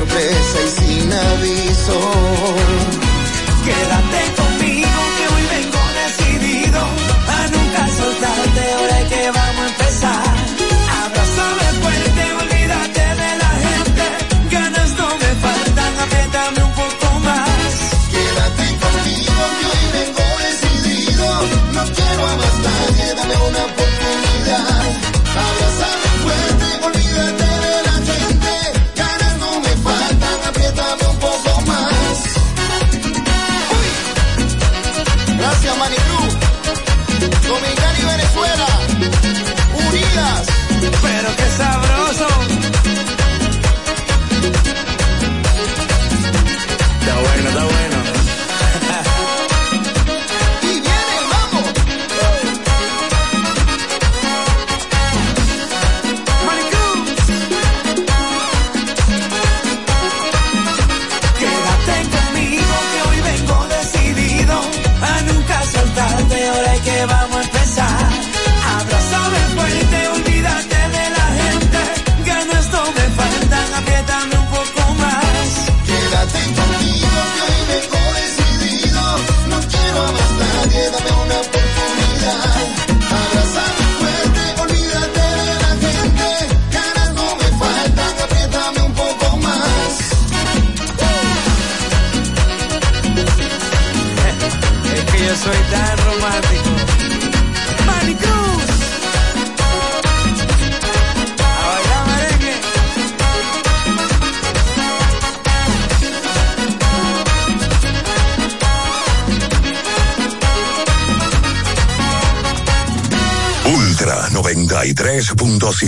sorpresa y sin aviso. Quédate Qué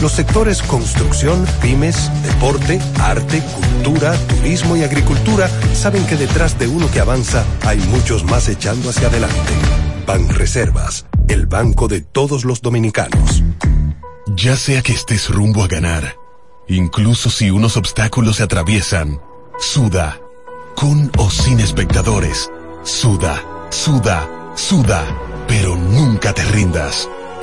Los sectores construcción, pymes, deporte, arte, cultura, turismo y agricultura saben que detrás de uno que avanza hay muchos más echando hacia adelante. Banreservas, el banco de todos los dominicanos. Ya sea que estés rumbo a ganar, incluso si unos obstáculos se atraviesan, suda, con o sin espectadores, suda, suda, suda, pero nunca te rindas,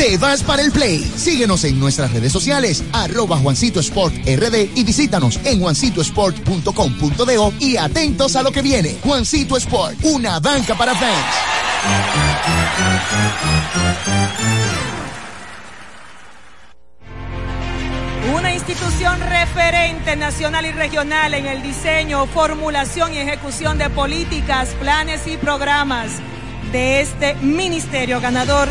te vas para el play. Síguenos en nuestras redes sociales, arroba Juancito Sport RD y visítanos en juancitosport.com.do y atentos a lo que viene. Juancito Sport, una banca para fans. Una institución referente nacional y regional en el diseño, formulación y ejecución de políticas, planes y programas de este ministerio ganador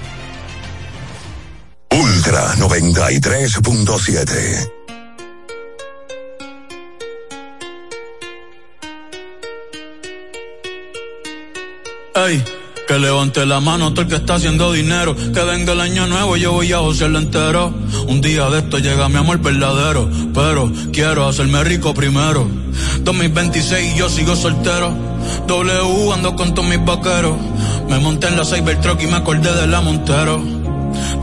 Ultra 93.7. Ey, que levante la mano todo el que está haciendo dinero. Que venga el año nuevo, yo voy a josearlo entero. Un día de esto llega mi amor verdadero. Pero quiero hacerme rico primero. 2026 y yo sigo soltero. W ando con todos mis vaqueros. Me monté en la Cybertruck y me acordé de la Montero.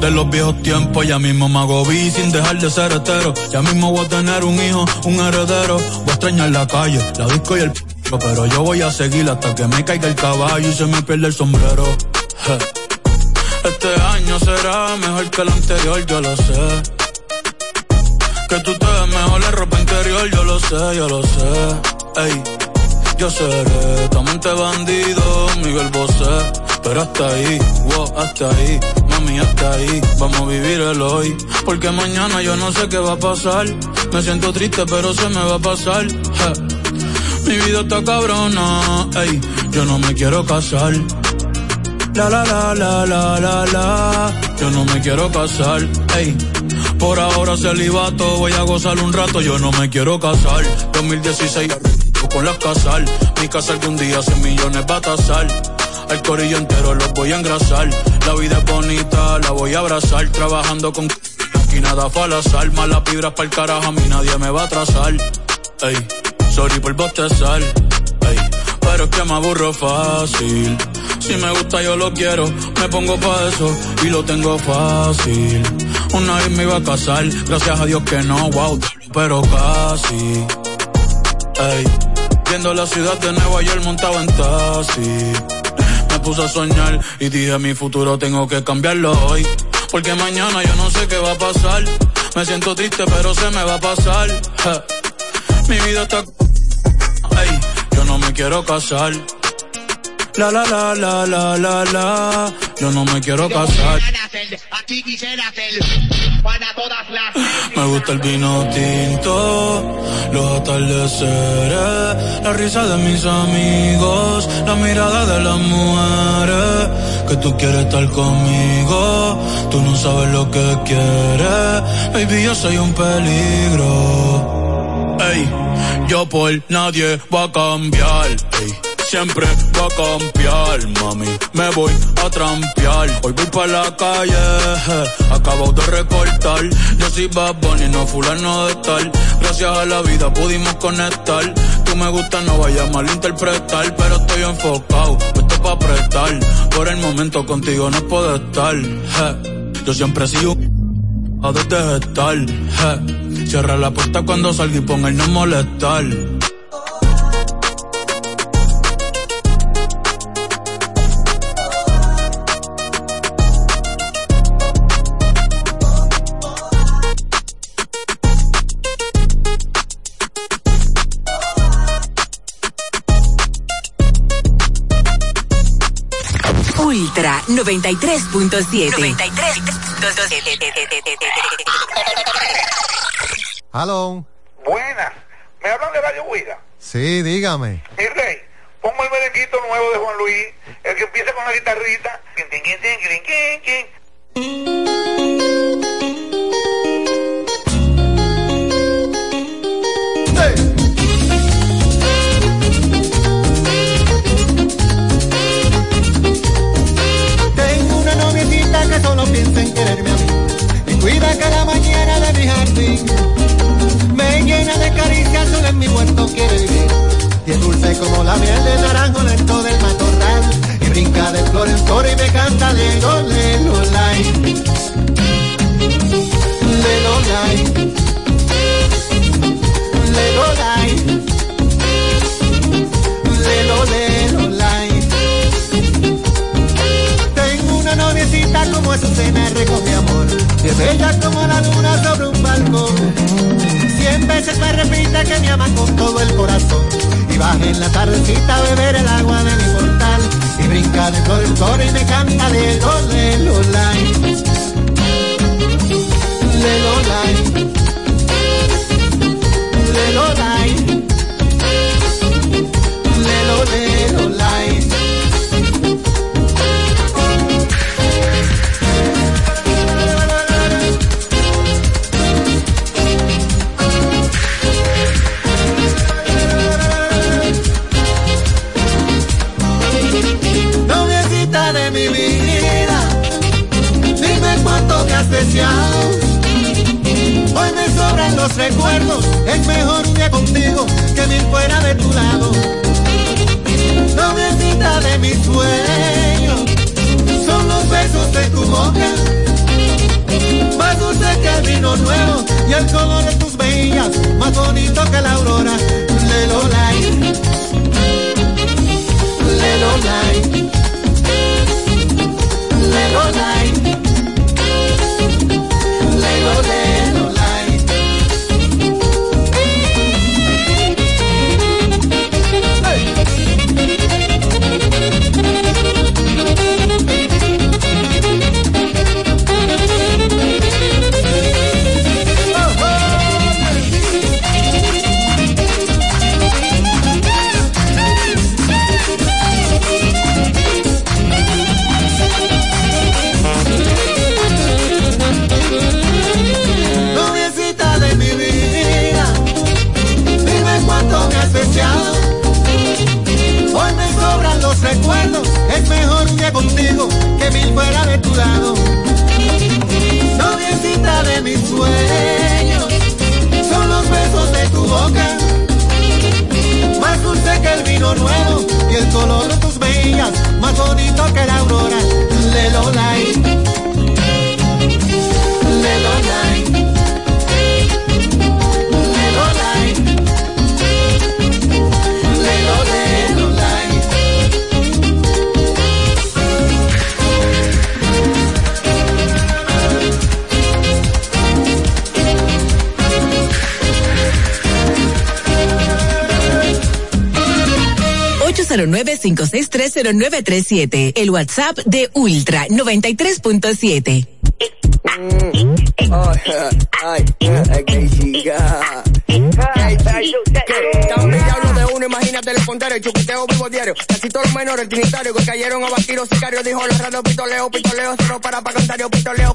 De los viejos tiempos, ya mismo me hago vi sin dejar de ser hetero. Ya mismo voy a tener un hijo, un heredero. Voy a extrañar la calle, la disco y el p pero yo voy a seguir hasta que me caiga el caballo y se me pierda el sombrero. Este año será mejor que el anterior, yo lo sé. Que tú te ves mejor en ropa interior, yo lo sé, yo lo sé. Ey, yo seré tu amante bandido, Miguel Bosé. Pero hasta ahí, wow, hasta ahí, mami, hasta ahí. Vamos a vivir el hoy. Porque mañana yo no sé qué va a pasar. Me siento triste, pero se me va a pasar. Mi vida está cabrona, ey, yo no me quiero casar. La la la la la la la, yo no me quiero casar, ey. Por ahora celibato, voy a gozar un rato, yo no me quiero casar. 2016 con las casal, mi casa algún día 100 millones va a tasar. El corillo entero los voy a engrasar. La vida es bonita, la voy a abrazar. Trabajando con y nada fue al azar. Malas vibras para el carajo, a mí nadie me va a atrasar. Ey, sorry por bostezar. Ey, pero es que me aburro fácil. Si me gusta yo lo quiero, me pongo pa' eso y lo tengo fácil. Una vez me iba a casar, gracias a Dios que no, wow, pero casi. Ey, viendo la ciudad de Nueva York montado en taxi. Y dije mi futuro tengo que cambiarlo hoy. Porque mañana yo no sé qué va a pasar. Me siento triste pero se me va a pasar. Mi vida está... Ey, yo no me quiero casar. La la la la la la la. Yo no me quiero casar. Me gusta el vino tinto, los atardeceres, la risa de mis amigos, la mirada de las mujeres. Que tú quieres estar conmigo, tú no sabes lo que quieres. Baby, yo soy un peligro. Ey, yo por nadie voy a cambiar. Ey siempre va a cambiar, mami. Me voy a trampear. Hoy voy para la calle, acabo de recortar. Yo soy Bad Bunny, no fulano de tal. Gracias a la vida pudimos conectar. Tú me gusta, no vaya a malinterpretar. Pero estoy enfocado, esto pa' prestar. Por el momento contigo no puedo estar. Yo siempre sigo a desde estar. Cierra la puerta cuando salga y ponga el no molestar. Ultra 93.7. 93.7. Aló. Buenas. ¿Me hablan de Radio Huida? Sí, dígame. Mi rey, pongo el merenguito nuevo de Juan Luis, el que empieza con la guitarrita. 809-5630937. El WhatsApp de Ultra 93.7. Ay, ay, que chica. También hablo de uno, imagínate el contrario, el chuquiteo vivo diario. Casi todos los menores trinitarios que cayeron a batir los sicarios. Dijo la radio, pitoleo, pitoleo, cero para pa' contrario, pitoleo,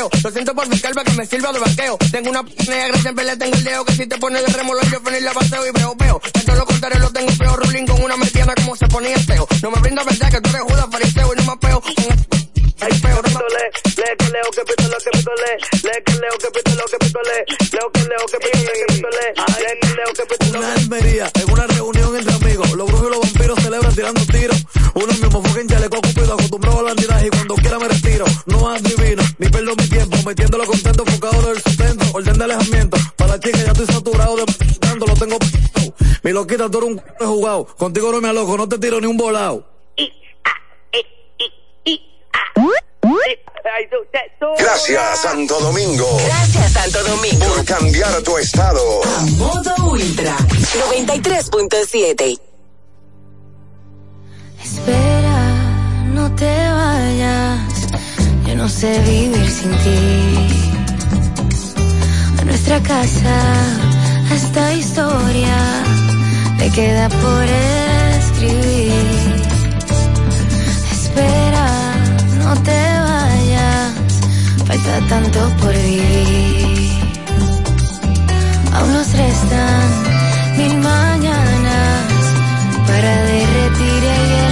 reos. Lo siento por mi calva que me sirva de vaqueo. Tengo una p negra, siempre le tengo el dedo que si te pone de remolón yo venir la paseo y veo, veo. Tanto lo contrario lo tengo feo, rulín con una mediana como se ponía feo. No me brinda verdad que tú eres Judas fariseo y no me apeo. Ay, feo, no Le, le que leo que pito lo que pito le, le que leo que pito lo que pito le, leo que leo que pito le que pito le, le que leo que pito Una Almería, en una reunión entre amigos, los brujos y los vampiros celebran tirando tiros. Uno mismo fue en chaleco cupido, acostumbrado a la andiraje y cuando quiera me retiro. No adivino, ni pierdo mi tiempo, metiéndolo contento, enfocado del sustento, orden de alejamiento. Para la chica ya estoy saturado de tanto lo tengo. Mi loquita, tú eres un c jugado. Contigo no me aloco, no te tiro ni un volado. Gracias, Santo Domingo. Gracias, Santo Domingo. Por cambiar tu estado. A modo Ultra 93.7. Espera, no te vayas. No sé vivir sin ti. A nuestra casa, a esta historia, le queda por escribir. Espera, no te vayas. Falta tanto por vivir. Aún nos restan mil mañanas para derretir el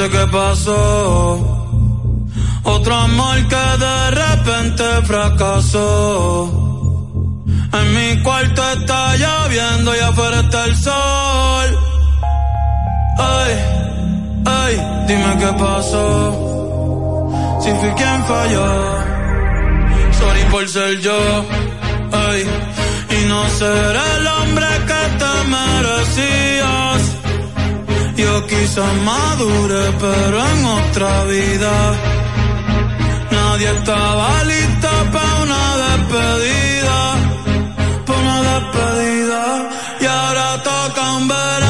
sé qué pasó. Otro amor que de repente fracasó. En mi cuarto está lloviendo y afuera está el sol. Ay, ay, dime qué pasó. Si fui quien falló. Sorry por ser yo. Ay, y no ser el hombre que te merecías. Quizás madure, pero en otra vida. Nadie estaba listo para una despedida, para una despedida. Y ahora toca un verano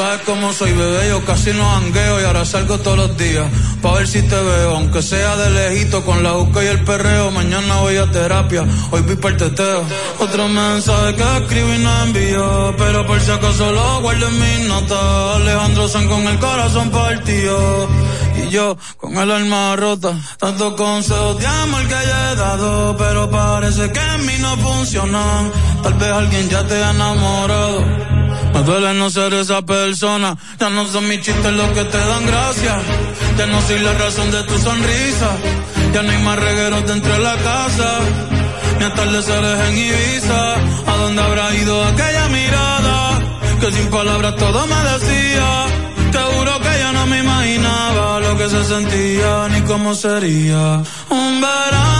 sabes cómo soy, bebé, yo casi no hangueo y ahora salgo todos los días pa' ver si te veo, aunque sea de lejito con la busca y el perreo. Mañana voy a terapia, hoy vi para el teteo. Otro mensaje que escribo y no envío, pero por si acaso lo guardo en mis notas. Alejandro San con el corazón partido y yo con el alma rota. Tantos consejos de amor que ya he dado, pero parece que en mí no funcionan. Tal vez alguien ya te ha enamorado. Me duele no ser esa persona. Ya no son mis chistes los que te dan gracia. Ya no soy la razón de tu sonrisa. Ya no hay más regueros dentro de la casa. Ni atardeceres en Ibiza. ¿A dónde habrá ido aquella mirada? Que sin palabras todo me decía. Te juro que yo no me imaginaba lo que se sentía ni cómo sería. Un verano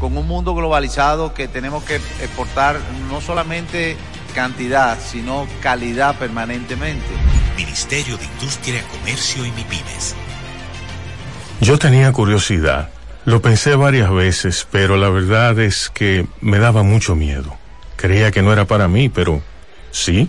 con un mundo globalizado que tenemos que exportar no solamente cantidad, sino calidad permanentemente. Ministerio de Industria, Comercio y MIPIMES. Yo tenía curiosidad, lo pensé varias veces, pero la verdad es que me daba mucho miedo. Creía que no era para mí, pero sí.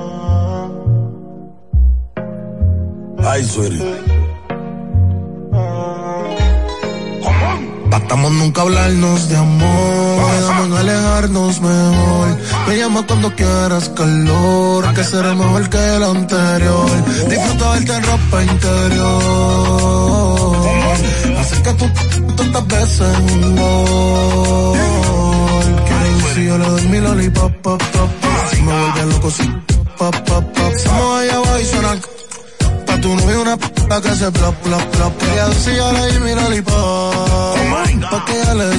Ay, sweetie. Batamos nunca hablarnos de amor. Quedamos alejarnos mejor. Me llama cuando quieras calor. Que será mejor que el anterior. Disfruta verte en ropa interior. Hacer que tú tantas veces un gol. Que si yo le doy mi lollipop, pop, pop, pop. Me vuelve loco si pop, pop, pop. Somos allá abajo y suena Pa' tu novio una p*** que se plop, plop, plop. Ella decía le di mi lollipop. Pa' que ella le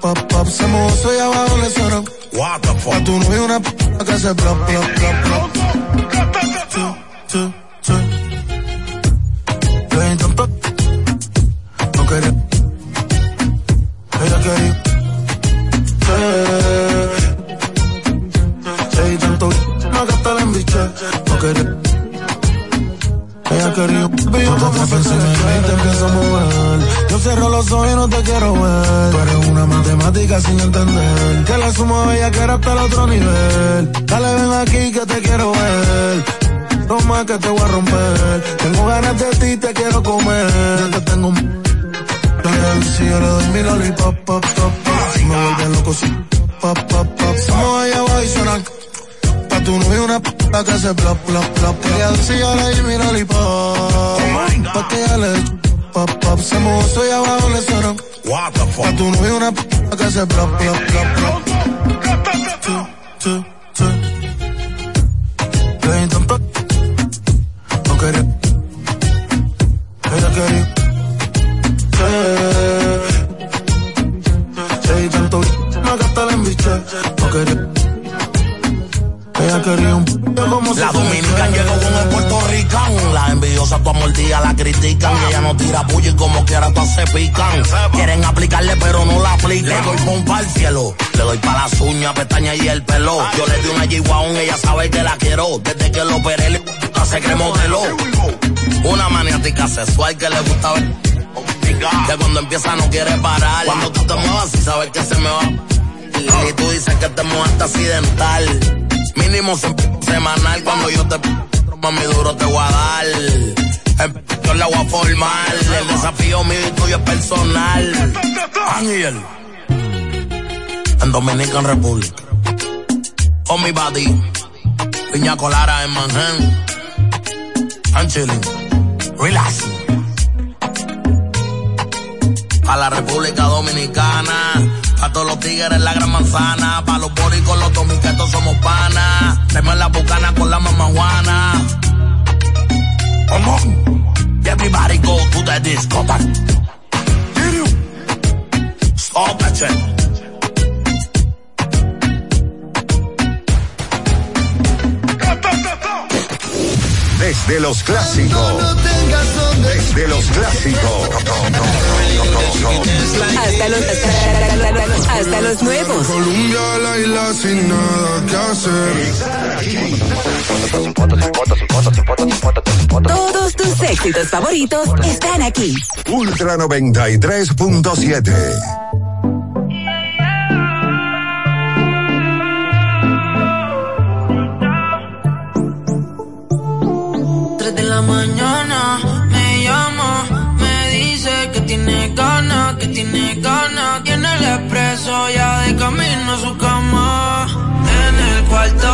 pop, pop. Se mozo y abajo le suena. Pa' tu novio una p*** que se plop, plop, plop, plop. Sí, sí, sí. Le di tanto. No quería. Ella quería. Sí. Di tanto. No gasté la embiché. No quería. Ella quería un yo te y te empiezo a mover. Yo cierro los ojos y no te quiero ver. Tú eres una matemática sin entender. Que la sumo a ella que era hasta el otro nivel. Dale, ven aquí que te quiero ver. No más que te voy a romper. Tengo ganas de ti, te quiero comer. Ya te tengo un... Si yo le doy mi lollipop, pop, pop, pop. Me vuelve loco si pop, pop, pop. P*** que se plop, plop, plop. Ella decía le di mi lollipop. Pa' que ella le pop, pop. Se mozo y abajo le suena. Pa' tu novio una p*** que se plop, plop, plop, plop. Le di. No quería. Ella quería. Le di tanto. No gasté la embiché. No quería. Ella quería un p- La fuera dominicana llegó con el puertorricán. La envidiosa tu amor día la critican. Y ella no tira puya y como quiera todas se pican. Quieren aplicarle pero no la aplican. Le doy pompa al cielo. Le doy pa' las uñas, pestañas y el pelo. Yo le di una G-Wagon, ella sabe que la quiero. Desde que lo operé le se cree modelo. Una maniática sexual que le gusta ver. Que cuando empieza no quiere parar. Cuando tú te muevas y sabes que se me va. Y tú dices que te muevaste accidental. Mínimo se- semanal cuando yo te mami duro te voy a dar. En- Yo la voy a formar. El desafío mío y tuyo es personal. Ángel. En Dominican Republic. On mi body. Piña Colara en Manhattan. I'm chilling. Relax. A la República Dominicana. A todos los tigres la gran manzana. Pa' los boricos, los dominicanos somos panas. Tenemos la bucana con la mamá Juana. Come on. Everybody go to the you. Stop that shit. Desde los clásicos. Desde los clásicos. Hasta los, hasta los nuevos. Colombia, la isla sin nada que hacer. Todos tus éxitos favoritos están aquí. Ultra 93.7. la mañana me llama, me dice que tiene ganas, que tiene ganas. Tiene el expreso ya de camino a su cama. En el cuarto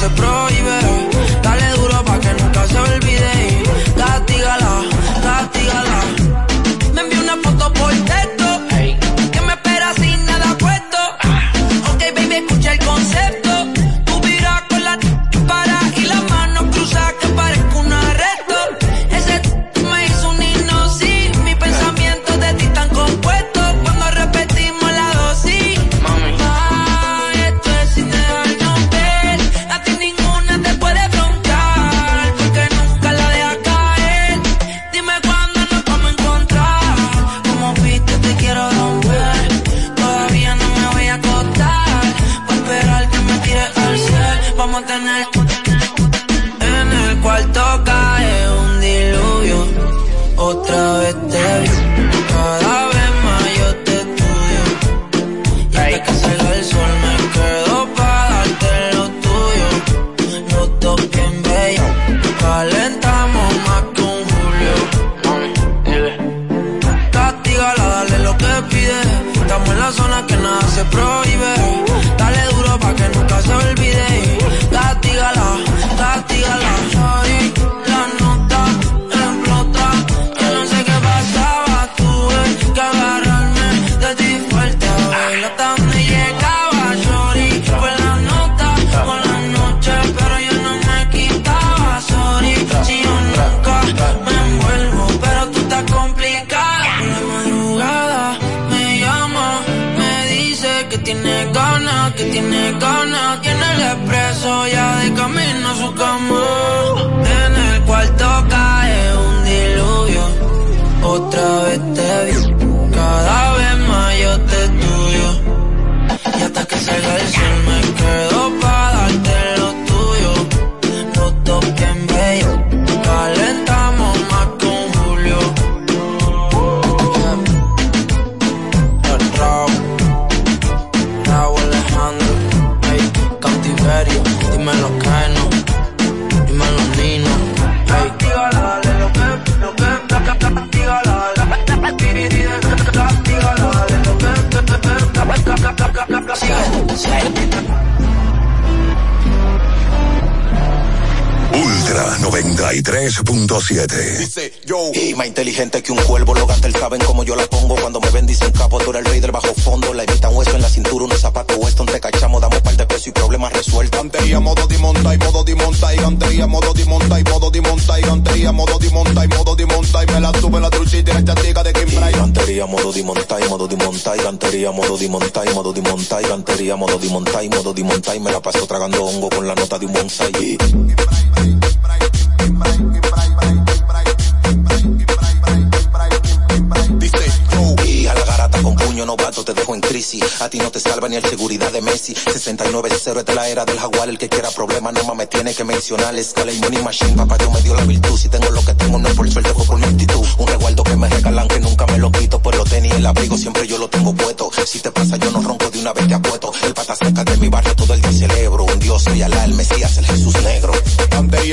se prohíbe. Se prohíbe. Ya de camino a su cama. En el cuarto cae un diluvio. Otra vez te vi, cada vez más yo te estudio. Y hasta que salga el sol me 93.7. Dice yo. Y más inteligente que un cuervo, los gatos saben cómo yo la pongo. Cuando me ven dicen capo, tú eres el rey del bajo fondo. La evitan hueso en la cintura, unos zapatos Weston. Te cachamos, damos par de pesos y problemas resueltos. Gantería, modo de monta y modo de monta y gantería, modo de monta y modo de monta y gantería, modo de monta y modo de monta y me la sube la truchita y la chatica de Kim Bryant. Gantería, modo de monta y modo de monta y gantería, modo de monta y modo de monta y gantería, modo de monta y modo de monta y me la paso tragando hongo con la nota de un bonsai. Novato te dejo en crisis. A ti no te salva ni el seguridad de Messi. 69-0 es de la era del jaguar. El que quiera problemas no me tiene que mencionar. Escala y money machine. Papá Dios me dio la virtud. Si tengo lo que tengo no por suerte fue por mi actitud. Un resguardo que me regalan que nunca me lo quito. Pues lo tenis el abrigo siempre yo lo tengo puesto. Si te pasa yo no ronco de una vez te apuesto. El pata seca de mi barrio todo el día celebro. Un dios soy Alá, el Mesías, el Jesús negro.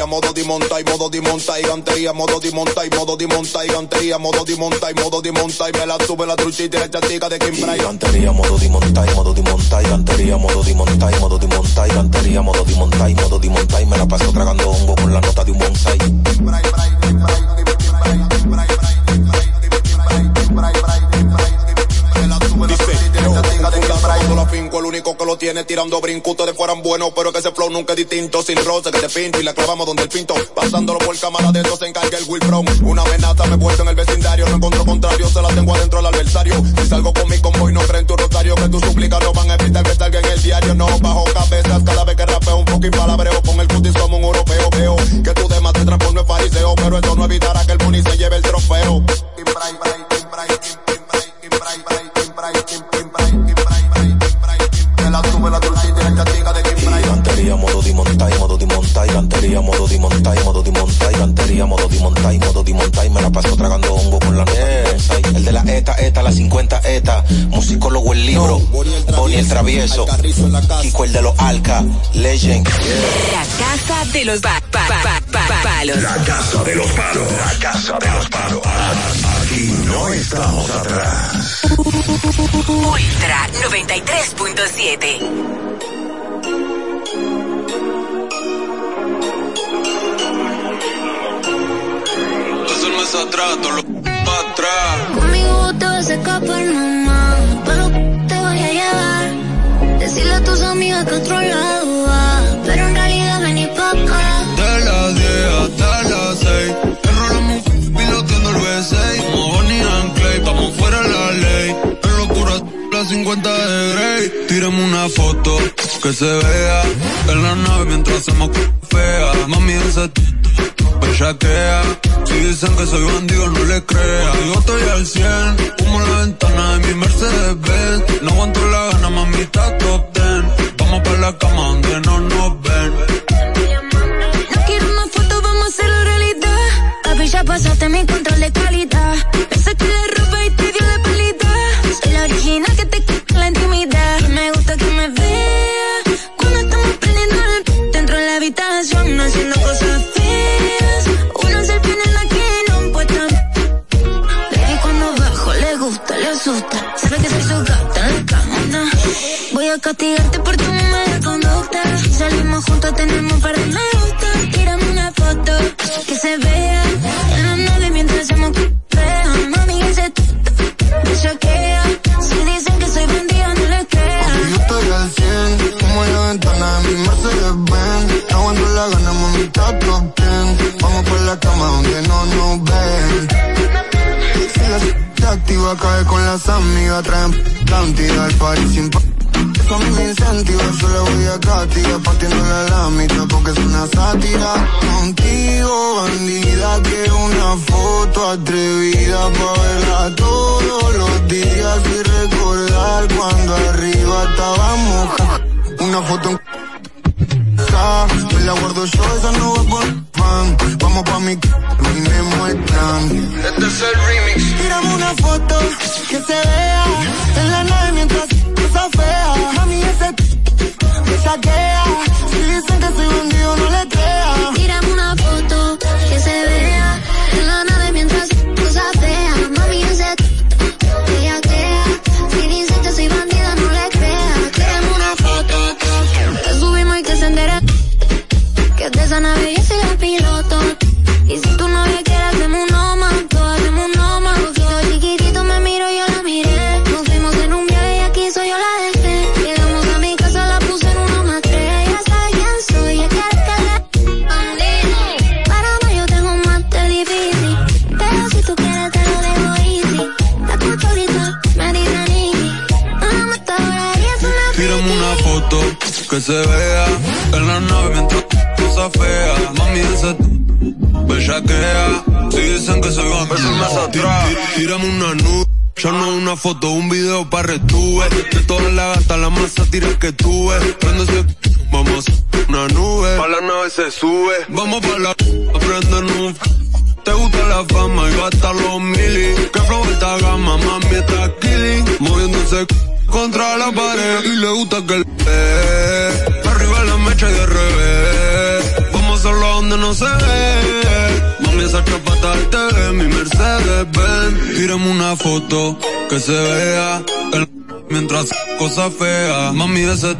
Modo de monta y modo de monta y gantería, modo de monta y modo de monta y gantería, modo de monta y modo de monta y me la sube la truchita y la chatica de Kim Y Bryant. gantería, modo de monta y modo de monta y gantería, modo de monta y modo de monta y gantería, modo de monta y modo de monta y me la paso tragando hongo con la nota de un bonsai. Cuando la finco, el único que lo tiene tirando brinco. Ustedes fueran buenos, pero que ese flow nunca es distinto. Sin roce, que te pinto y la clavamos donde el pinto. Pasándolo por cámara de eso se encarga el Will Brown. Una amenaza me he puesto en el vecindario. No encuentro contrario, se la tengo adentro al adversario. Si salgo con mi convoy, no creen tu rosario. Que tus súplicas no van a evitar que salga en el diario. No bajo cabezas cada vez que rapeo un fucking palabreo. Con el cutis como un europeo. Veo que tu demás te transforme en fariseo. Pero eso no evitará que el money se lleve el trofeo. Bryant. Gantería, modo de monta y modo de monta y gantería, modo de monta y modo de monta y gantería, modo de monta y modo de monta y me la paso tragando hongo con la bonsai. El de la ETA, ETA, la 50 ETA, musicólogo el libro, Bonnie el travieso, Kiko el de los Alca, Legend. La casa de los pa- pa- pa- pa- palos. La casa de los palos. La casa de los palos. Aquí no estamos atrás. Ultra 93.7. Es atrás, todo lo para atrás. Conmigo te vas a escapar, mamá. Pero te voy a llevar. Decirle a tus amigas que otro lado va. Pero en realidad vení pa' acá. De las 10 hasta las 6. Enrolamos piloteando el V6. Como Bonnie and Clay, estamos fuera de la ley. En locura, las 50 de Grey. Tírame una foto que se vea. En la nave mientras hacemos fea. Mami, ese bellaquea. Si dicen que soy bandido, no le creas. Yo estoy al 100, humo la ventana de mi Mercedes Benz. No aguanto la gana, mamita, top ten. Vamos para la cama donde no nos ven. No quiero más fotos vamos a hacerlo realidad. Papi, ya pasaste mi control de calidad castigarte por tu mala conducta. Salimos juntos, tenemos para me gusta. Tírame una foto que se vea en la nave mientras hacemos fea. Mami, ese me choquea. Si dicen que soy bandida, no les creas. Yo estoy al 100, como en la ventana de mi Mercedes Benz. Aguanto la gana, mami, está top ten. Vamos por la cama donde no nos ven. Si la activa, cae con las amigas, traen cantidad al party sin pa- A me incentiva, yo le voy a castigar partiéndole la mitad porque es una sátira. Contigo, bandida, quiero una foto atrevida pa' verla todos los días y recordar cuando arriba estábamos. Una foto en me la guardo yo, esa no va por Vamos pa' mi terminemos el plan. Este es el remix. Tírame una foto que se vea en la nave mientras cosa fea. Mami, ese me saquea. Si dicen que soy bandido, no le creas. Tírame una foto que se vea en la nave mientras cosas feas. Mami, ese ella queda. Si dicen que soy bandida, no le creas. Tírame una foto que subimos y que se entera. Que de esa nave piloto. Y si tu novia quiere, hacemos un noma. Todos hacemos un noma. Ojito chiquitito, me miro, yo la miré. Nos fuimos en un viaje y aquí soy yo la dejé. Llegamos a mi casa, la puse en una matrera. Ya sabe quién soy, quiere que le bandido. Para no, yo tengo más de difícil. Pero si tú quieres, te lo dejo easy. La culpa ahorita me dice Nicky. No me está ahora y es una Tírame una foto que se vea en la nave mientras cosa fea. Mami, ese bellaquea. Si dicen que soy bandido, más atrás. Tírame una nube. Yo no una foto, un video para retuve. De todas las gatas, la más tira que tuve. Prende ese vamos a una nube. Pa' la nave se sube. Vamos pa' la prenden un te gusta la fama y gastar los mili. Que flow esta gama, mami está killing. Moviéndose contra la pared y le gusta que el Arriba la mecha y de revés. Solo donde no se ve. Mami esa chapata al TV, mi Mercedes Benz. Tírame una foto que se vea el mientras cosas feas. Mami ese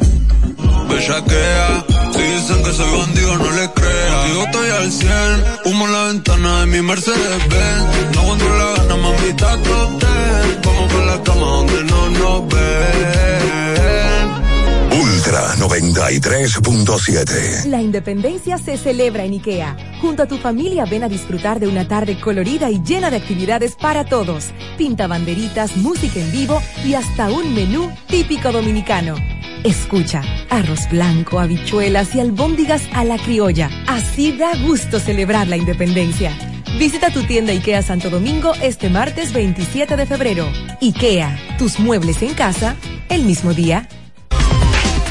bellaquea. Si dicen que soy bandido, no le crea. Yo estoy al 100, humo en la ventana de mi Mercedes Benz. No aguanto la gana, mamita, top ten. Vamos por la cama donde no nos ven. Ultra 93.7. La independencia se celebra en IKEA. Junto a tu familia ven a disfrutar de una tarde colorida y llena de actividades para todos. Pinta banderitas, música en vivo y hasta un menú típico dominicano. Escucha, arroz blanco, habichuelas y albóndigas a la criolla. Así da gusto celebrar la independencia. Visita tu tienda IKEA Santo Domingo este martes 27 de febrero. IKEA, tus muebles en casa, el mismo día.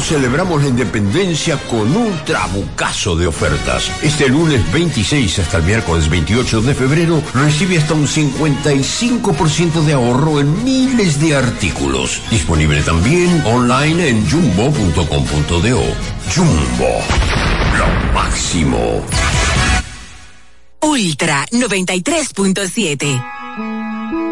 Celebramos la independencia con un trabucazo de ofertas. Este lunes 26 hasta el miércoles 28 de febrero recibe hasta un 55% de ahorro en miles de artículos. Disponible también online en jumbo.com.do. Jumbo, lo máximo. Ultra 93.7.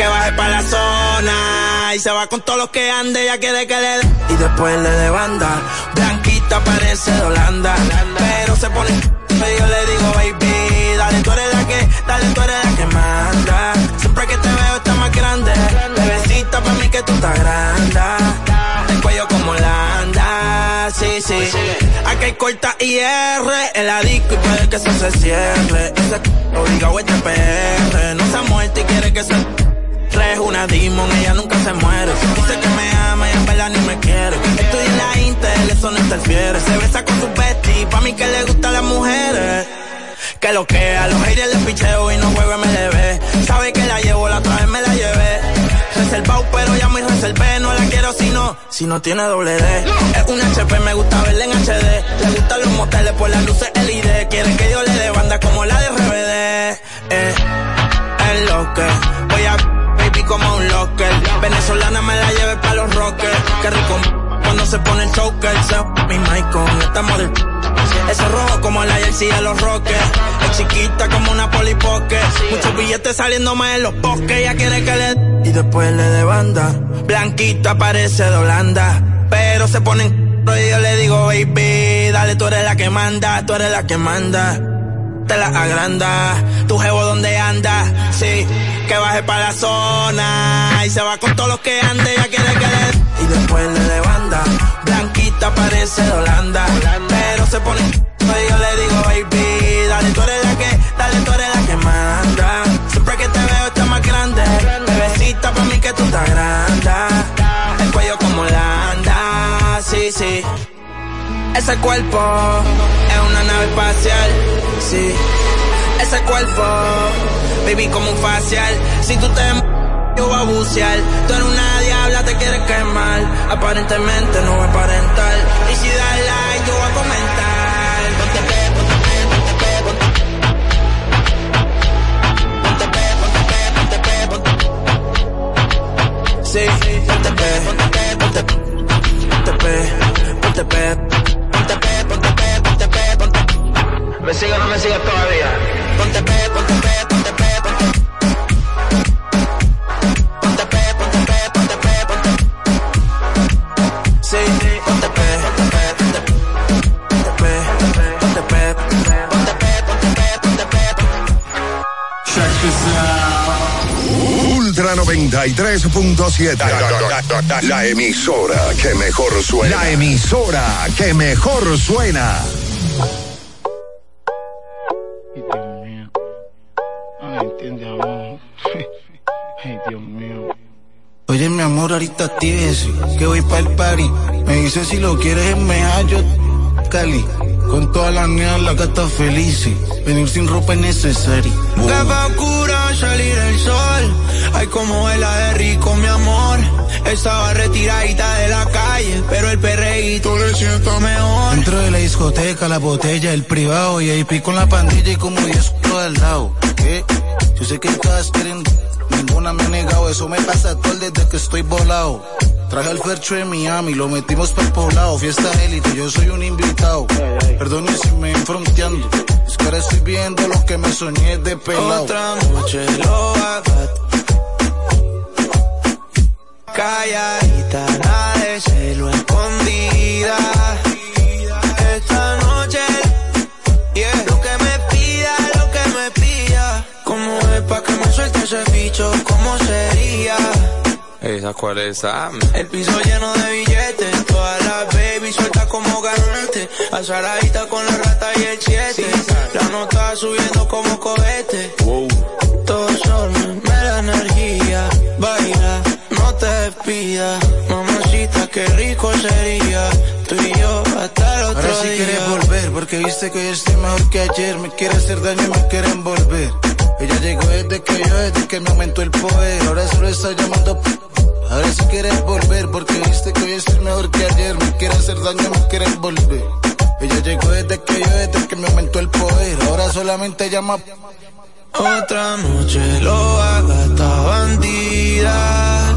que baje para la zona. Y se va con todos los que ande, ya quiere que le dé. Y después le de banda. Blanquita parece de Holanda. Pero se pone. Y yo le digo, baby, dale, tú eres la que, dale, tú eres la que manda. Siempre que te veo está más grande. Bebecita para mí que tú estás grande. El cuello como la anda, sí, sí. Aquí hay corta IR en la disco y puede que eso se cierre. Ese obligado este PR. No se ha muerto y quiere que se es una demon, ella nunca se muere. Dice que me ama y en verdad ni me quiere. Estoy en la Intel, eso no interfiere. Se besa con su bestie, pa' mí que le gustan las mujeres. Que lo que a los haters les picheo y no juego MLB. Sabe que la llevo, la otra vez me la llevé. Reservado, pero ya muy reservé. No la quiero si no, si no tiene doble D. Es un HP, me gusta verla en HD. Le gustan los moteles por las luces LED. Quieren que yo le dé banda como la de RBD. Eh, es lo que voy a baby como un locker. Venezolana me la lleve pa' los rockers. Qué rico cuando se pone el choker. Se mi mic con esta model. Eso rojo como la jersey de los rockers. Es chiquita como una polipoque. Muchos billetes saliendo más en los bosques. Ella quiere que le. Y después le de banda. Blanquita parece de Holanda. Pero se ponen. yo le digo, baby, dale, tú eres la que manda, tú eres la que manda. Te la agranda, tu jevo donde anda, sí, que baje para la zona. Y se va con todos los que ande, ya quiere que le... Y después le levanta, blanquita parece de Holanda. Pero se pone, yo le digo, baby, dale, tú eres la que, dale, tú eres la que manda. Siempre que te veo está más grande, bebecita para mí que tú estás grande. El cuello como Holanda, sí, sí. Ese cuerpo es una nave espacial, sí. Ese cuerpo, baby, como un facial. Si tú te yo voy a bucear. Tú eres una diabla, te quieres quemar. Aparentemente no voy a aparentar. Y si das like, yo voy a comentar. Ponte pe, ponte pe, ponte pe, ponte Ponte pe, ponte pe, ponte pe, ponte Sí, ponte pe, ponte pe, ponte pe, ponte pe, ponte pe, ponte pe, ¿Me sigue o no me sigue todavía? Ponte pe, ponte pe, ponte pe, ponte Ponte pe, ponte pe, ponte pe, ponte Sí, ponte pe, ponte pe, ponte Ponte pe, ponte pe, ponte pe, ponte pe, ponte pe, Check this out. Ultra 93.7. La, la emisora que mejor suena. La emisora que mejor suena. Amor, ahorita tieso, que voy para el party. Me dice si lo quieres en Mejallo, Cali. Con todas las niñas la gata feliz. Venir sin ropa es necesario. Va oscura salir el sol. Ay, como la de rico, mi amor. Estaba retiradita de la calle, pero el perreíto le siento mejor. Dentro de la discoteca, la botella, el privado y ahí pico con la pandilla y como Dios al lado. ¿Qué? Yo sé que todas quieren, ninguna me ha negado. Eso me pasa todo desde que estoy volado. Traje el Fercho de Miami, lo metimos el poblado. Fiesta élite, yo soy un invitado. Perdone si me enfronteando. Es que ahora estoy viendo lo que me soñé de pelado. Otra noche lo. Calladita, nada de celo escondida. Esta noche, suelte ese bicho? ¿Cómo sería? ¿Esa cuál es? Ah, El piso lleno de billetes, todas las baby sueltas como ganaste. Azaradita con la rata y el siete. La nota subiendo como cohete. Todos son, me da energía. Baila, no te despidas. Mamacita, qué rico sería. Tú y yo hasta el otro Ahora sí día. quieres volver, porque viste que hoy estoy mejor que ayer. Me quiere hacer daño y me quiere envolver. Ella llegó desde que yo, desde que me aumentó el poder. Ahora solo está llamando. Ahora sí quieres volver, porque viste que hoy estoy mejor que ayer. Me quiere hacer daño me quiere envolver. Ella llegó desde que yo, desde que me aumentó el poder. Ahora solamente llama. Otra noche lo haga esta bandida.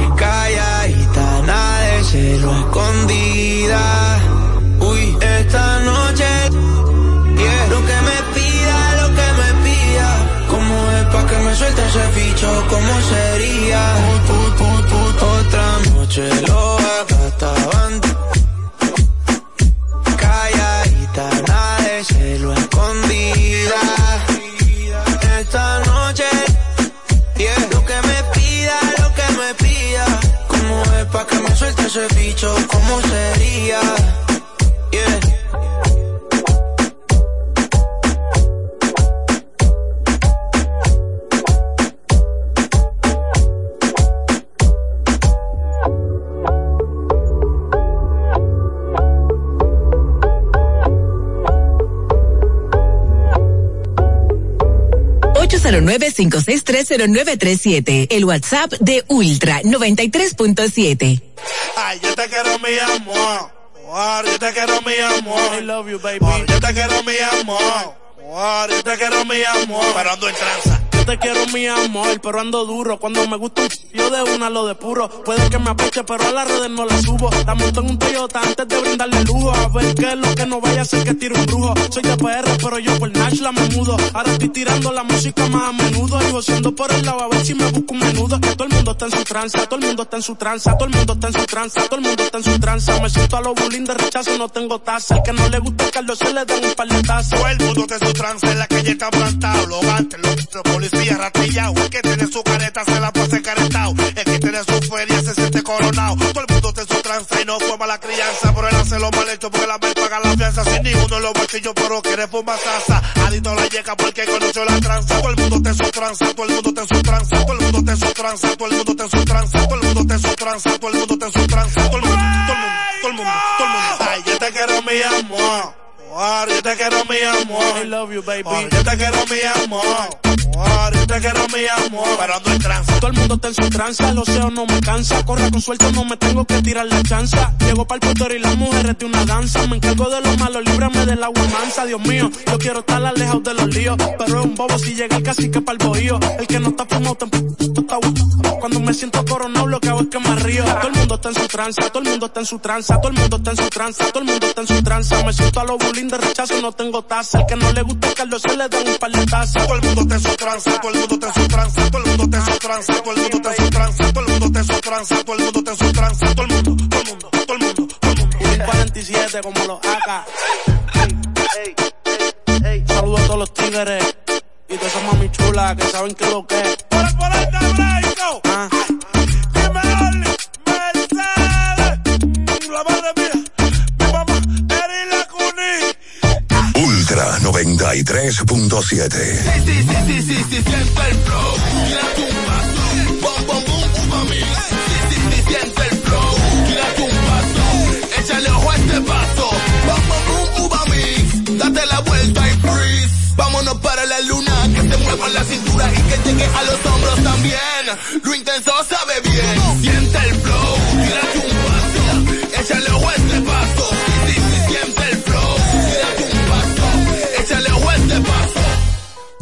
Y calladita, nada de celo escondida. Ese bicho? ¿Cómo sería? Otra noche lo bandida. Calladita, nada de celo escondida. Esta noche, yeah, lo que me pida, lo que me pida. ¿Cómo es pa' que me suelte ese bicho? ¿Cómo sería? 809-5630937. El WhatsApp de Ultra 93.7. Ay, yo te quiero mi amor. Yo te quiero mi amor. I love you, baby. Yo te quiero mi amor. Yo te quiero mi amor. Parando en trance te quiero mi amor, pero ando duro. Cuando me gusta un yo de una lo de puro. Puede que me apeche, pero a las redes no la subo. La monto en un Toyota antes de brindarle lujo. A ver qué es lo que no vaya a ser que tire un brujo. Soy de PR, pero yo por Nashla me mudo. Ahora estoy tirando la música más a menudo. Y siendo por el lado a ver si me busco un menudo. Todo el mundo está en su tranza, todo el mundo está en su tranza, todo el mundo está en su tranza, todo el mundo está en su tranza. Me siento a los bullying de rechazo, no tengo taza. El que no le gusta el caldo se le da un tazas. Todo el mundo está en su tranza, en la calle está plantado. Los gantes, los policías ratillados. El que tiene su careta se la pasa encaretado. El que tiene su feria se siente coronado. Todo el mundo en su tranza y no fue la crianza. Pero él hace lo mal hecho porque la vez paga la fianza. Sin ninguno en los bolsillos, pero quiere fumar salsa. Adito la llega porque conoció la tranza. Todo el mundo en su tranza, todo el mundo en su tranza. Todo el mundo en su tranza, todo el mundo en su tranza. Todo el mundo en su tranza, todo el mundo en su tranza. Todo el mundo, todo el mundo, todo el mundo, todo el mundo. Ay, yo te quiero mi amor. yo te quiero mi amor. I love you, baby. yo te quiero mi amor te quiero mi amor. Pero ando en trance. Todo el mundo está en su trance. El océano no me cansa. Corre con suelto, no me tengo que tirar la chanza. Llego para el poder y las mujeres de una danza. Me encargo de lo malo, líbrame del agua mansa. Dios mío, yo quiero estar alejado de los líos. Pero es un bobo si llega el casi que para el bohío. El que no está fumado está Cuando me siento coronado, lo que hago es que me río. Todo el mundo está en su trance. Todo el mundo está en su trance. Todo el mundo está en su trance. Todo el mundo está en su trance. Me siento a los bullying de rechazo, no tengo taza. El que no le gusta el caldo se le da un par de tazas. Todo el mundo está en su trance todo el mundo su todo el mundo su trance, todo el mundo su trance, todo el mundo su trance, todo el mundo su trance, todo el mundo, todo el mundo, todo el mundo, todo el mundo. Un 47 como los AK. Saludos a todos los tigres y todas esas mami chulas que saben que lo que es. Por por el 93.7. Sí, sí, sí, sí, sí, sí, siente el flow. Tírate un paso. Bom, bom, boom, uva mix. Sí, sí, sí, siente el flow. Tírate un paso. Échale ojo a paso. Bom, bom, boom, uva mix. Date la vuelta y freeze. Vámonos para la luna, que la cintura y que llegue a los hombros también.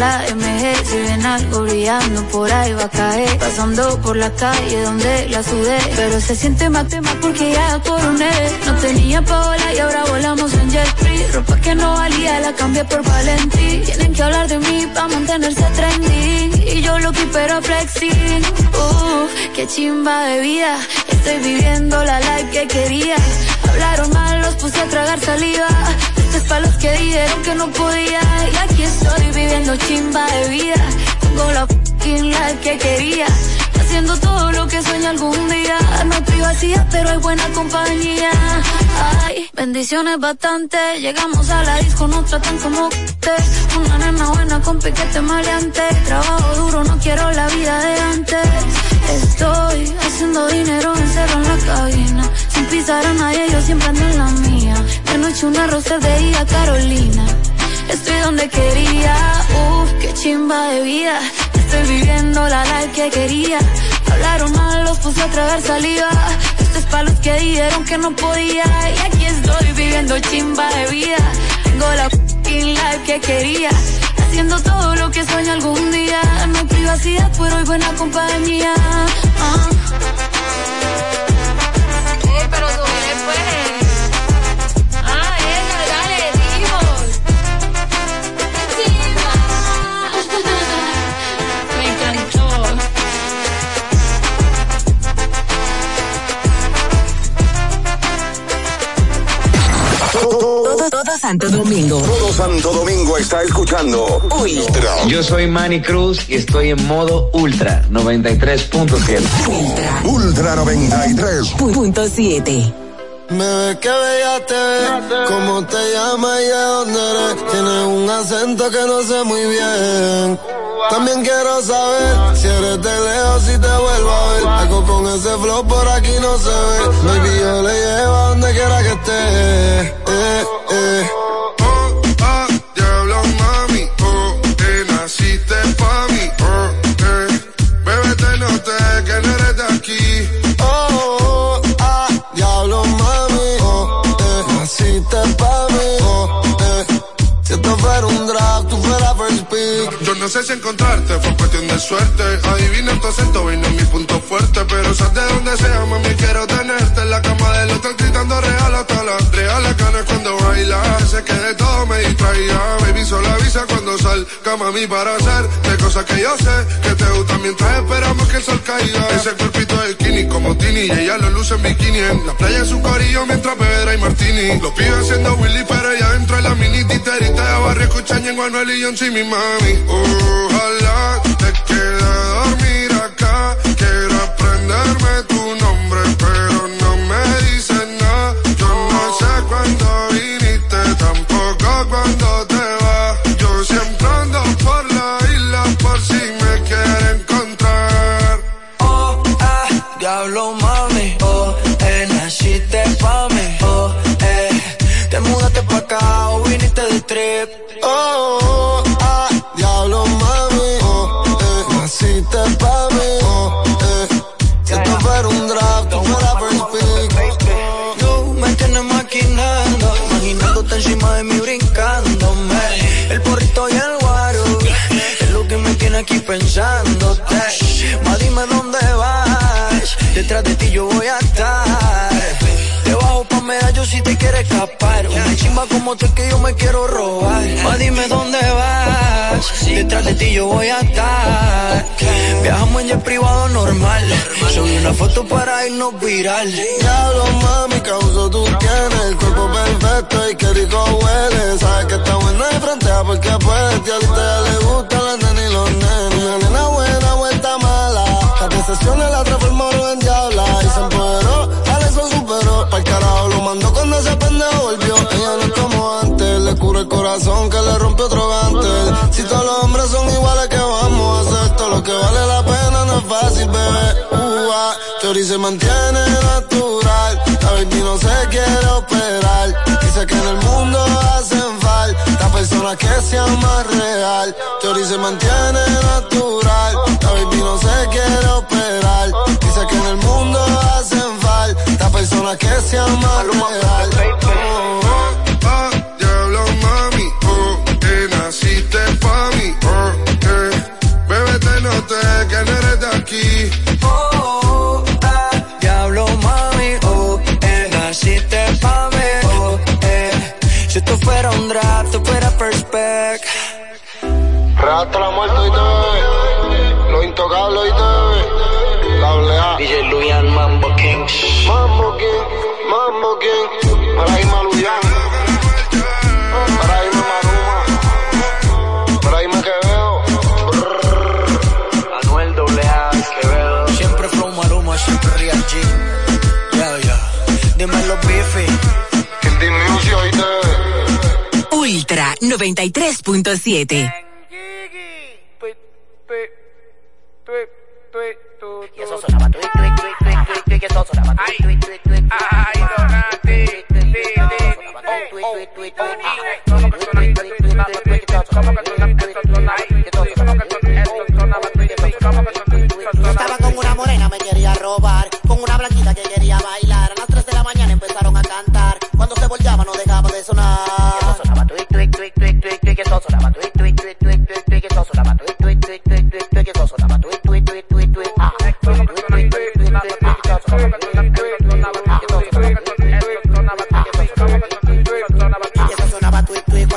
la MG. Si ven algo brillando por ahí va a caer. Pasando por la calle donde la sudé. Pero se siente más tema porque ya coroné. No tenía paola y ahora volamos en jet free. Ropa que no valía la cambié por Valentí. Tienen que hablar de mí para mantenerse trending. Y yo lo que pero flexing. Uh, qué chimba de vida. Estoy viviendo la life que quería. Hablaron mal, los puse a tragar saliva. Para los que dijeron que no podía. Y aquí estoy viviendo chimba de vida. Tengo la fucking life que quería. Haciendo todo lo que sueño algún día. No hay privacidad, pero hay buena compañía. Ay, bendiciones bastante. Llegamos a la disco, no tratan como te. Una nena buena con piquete maleante. Trabajo duro, no quiero la vida de antes. Estoy haciendo dinero cero en la cabina. Sin pisar a nadie, yo siempre ando en la mía. De noche una rosa de ida Carolina. Estoy donde quería, uff, qué chimba de vida. Estoy viviendo la life que quería. Hablaron mal, los puse a tragar saliva. Esto es para los que dijeron que no podía. Y aquí estoy viviendo chimba de vida. Tengo la fucking life que quería. Haciendo todo lo que sueño algún día. No hay privacidad, pero hay buena compañía. Todo Santo Domingo. Todo Santo Domingo está escuchando Ultra. Yo soy Manny Cruz y estoy en modo Ultra 93.7. Ultra. Ultra 93.7. Me ves que bella te ves, cómo te llamas y de dónde eres. Tienes un acento que no sé muy bien. También quiero saber si eres de lejos, si te vuelvo a ver. Algo con ese flow por aquí no se ve. Baby, yo le llevo a donde quiera que esté. Eh, eh. Oh, oh, ah, diablo, mami. Oh, te naciste pa' mí. Oh, eh. Bébete, no te que no eres de aquí. Naciste pa' mí, oh, eh, un draft, tú Yo no sé si encontrarte fue cuestión de suerte. Adivina tu acento y no es mi punto fuerte. Pero sabes de donde sea, mami, quiero tenerte en la cama del hotel gritando real hasta las reales ganas cuando baila. Sé que de todo me distraía. Baby, solo avisa cuando salga, mami, para hacer de cosas que yo sé que te gustan mientras esperamos que el sol caiga. Ese cuerpito de bikini como Tini y ella lo luce en bikini. En la playa es un corillo mientras bebe y martini. Los pibes haciendo Willy, pero ella dentro de la mini titerita barrio escuchan en Manuel y John sí, mi mami. Ojalá te quede a dormir acá. Quiero aprenderme tu nombre, pero no me dices nada. Yo no sé cuándo viniste, tampoco cuando detrás de ti yo voy a estar. Debajo pa' medallo si te quieres escapar. Una chimba como tú es que yo me quiero robar. Ma, dime dónde vas, detrás de ti yo voy a estar. Viajamos en jet privado normal. Subí una foto para irnos viral. Diablo, mami, causo tú tienes el cuerpo perfecto y qué rico huele. Sabes que está buena de frontea porque puedes. Y a ya le gustan las nenas y los nenes. Nena buena, mala. Las decepciones la transformaron en diabla y se empoderó. Alex lo superó. Pa'l carajo lo mandó cuando ese pendejo volvió. Ella no es como antes. Le cura el corazón que le rompe otro gante. Si todos los hombres son iguales, que vamos a hacer? Todo lo que vale la pena no es fácil, bebé. Ah. Chori se mantiene natural. La baby no se quiere operar. Dice que en el mundo hacen falta personas que sean más real. Chori se mantiene natural. La baby no se quiere operar. Dice que en el mundo hacen falta personas que sean más real. que no eres de aquí. Oh, eh, diablo mami, oh, eh, naciste pa' oh. Eh. Si tú fuera un rap, tú fuera Perspec. Rasta la muerte y te Lo intocable y te Doble A. DJ Luyan Mambo King. Mambo King, Mambo King. Para ir Luyan. 93.7. Y eso sonaba tuit, tuit, tuit, tuit, tuit, tuit, y eso sonaba tuit, tuit, tuit, tuit, tuit. Ay, Donati. Estaba con una morena, me quería robar. Con una blanquita que quería bailar. A las 3 de la mañana empezaron a cantar. Cuando se volteaba no dejaba de sonar.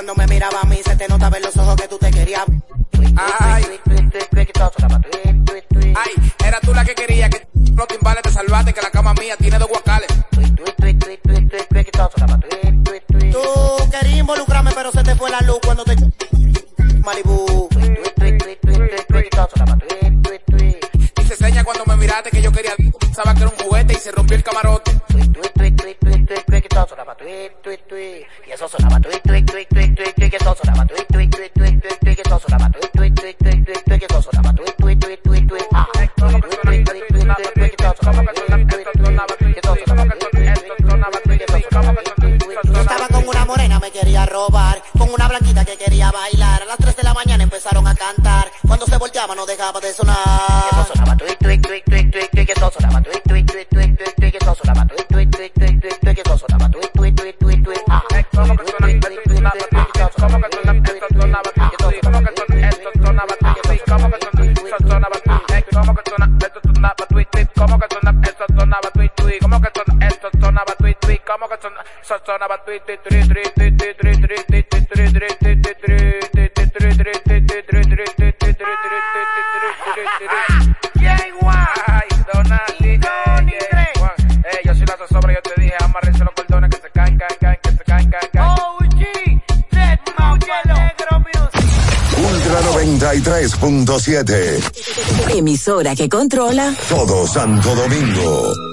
Cuando me miraba a mí se te notaba en los ojos que tú te querías. Ay, ay, era tú la que quería que los timbales te salvaste, que la cama mía tiene dos guacales. Tú querías involucrarme, pero se te fue la luz cuando te Malibu. Y se seña cuando me miraste que yo quería, sabía que era un juguete y se rompió el camarote. Y eso sonaba tuit, tuit, tuit, tuit, tuit, tuit, y eso sonaba tuit, tuit, tuit, tuit, tuit, tuit, y eso sonaba tuit, tuit, tuit, tuit, tuit, tuit, y eso sonaba tuit, tuit, tuit, tuit, tuit. Ah. Tuit, tuit, tuit, tuit, tuit, tuit, tuit, y eso sonaba tuit, tuit, tuit, tuit, tuit, y eso sonaba tuit, tuit, tuit, tuit, tuit, y eso sonaba tuit. Estaba con una morena, me quería robar. Con una blanquita que quería bailar. A las 3 de la mañana empezaron a cantar. Volteaba no dejaba de sonar. Y eso sonaba tuit, tuit, tuit, tuit, tuit, tuit, y eso sonaba tuit, tuit, tuit, tuit, tuit, tuit, y eso sonaba tuit, tuit, tuit, tuit, tuit, tuit, y eso sonaba tuit, tuit, tuit, tuit, tuit. Ah. Tuit, tuit, tuit, tuit, tuit, tuit, tuit, y eso sonaba tuit, tuit, tuit, tuit, tuit, y eso sonaba tuit, tuit, ¿Cómo que suena? Esto sonaba tuit, tuit. ¿Cómo que suena? Esto sonaba tuit, tuit. ¿Cómo que suena? Eso sonaba tuit, tuit, tuit, tuit, tuit, tuit, 93.7. Emisora que controla Todo Santo Domingo.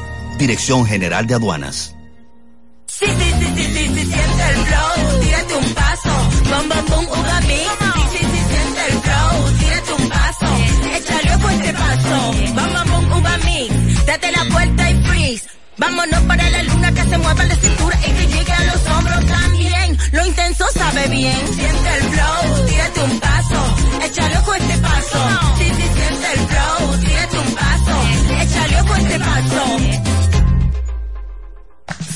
Dirección General de Aduanas. Sí, sí, sí, sí, sí, sí, siente el flow, tírate un paso, bom, bom, bom, uva mix. Sí, sí, sí, siente el flow, tírate un paso, échale este paso, bom, bom, bom, uva mix. Date la vuelta y freeze. Vámonos para la luna que se mueva la cintura y que llegue a los hombros también. Lo intenso sabe bien. Siente el flow, tírate un paso, échale ojo este paso. Sí, sí, siente el flow, tírate un paso, échale ojo este paso.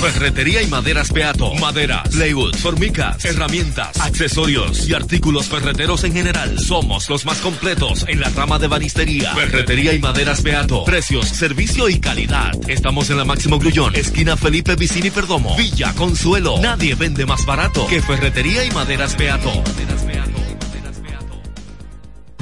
Ferretería y maderas Beato. Maderas, plywood, formicas, herramientas, accesorios y artículos ferreteros en general. Somos los más completos en la rama de banistería. Ferretería y maderas Beato. Precios, servicio y calidad. Estamos en la Máximo Grullón, esquina Felipe Vicini Perdomo. Villa Consuelo. Nadie vende más barato que Ferretería y maderas Beato.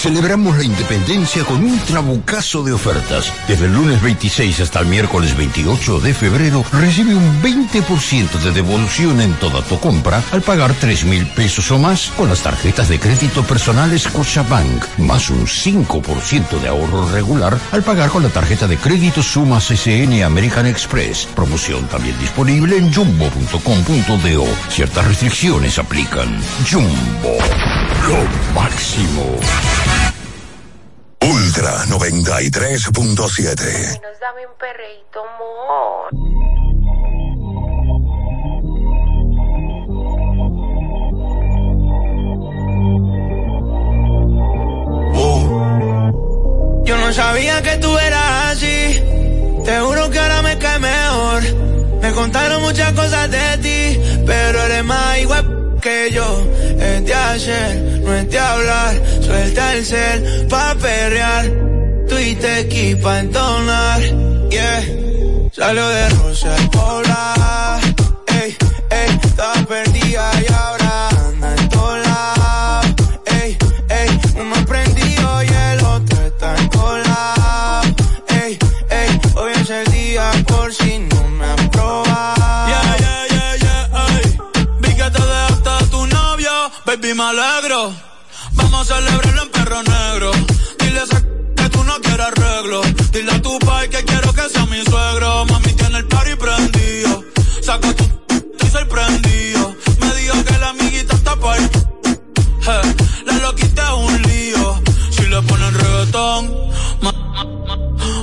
celebramos la independencia con un trabucazo de ofertas. Desde el lunes 26 hasta el miércoles 28 de febrero recibe un 20% de devolución en toda tu compra al pagar 3 mil pesos o más con las tarjetas de crédito personales Scotiabank, más un 5% de ahorro regular al pagar con la tarjeta de crédito Sumas SN American Express. Promoción también disponible en jumbo.com.do. Ciertas restricciones aplican. Jumbo, lo máximo. Ultra 93.7. Nos dame un perreíto, amor. Yo no sabía que tú eras así. Te juro que ahora me cae mejor. Me contaron muchas cosas de ti, pero eres más igual que yo es de hacer, no es de hablar. Suelta el cel pa' perrear. Tú y te equipa entonar, yeah. Salió de Rosa al Pobla, ey, ey, estaba perdida y ahora me alegro. Vamos a celebrarlo en perro negro. Dile esa que tú no quieres arreglo. Dile a tu pai que quiero que sea mi suegro. Mami tiene el party prendido. Saca tu estoy sorprendido. Me dijo que la amiguita está por. Eh, la loquita es un lío. Si le ponen reggaetón, ma-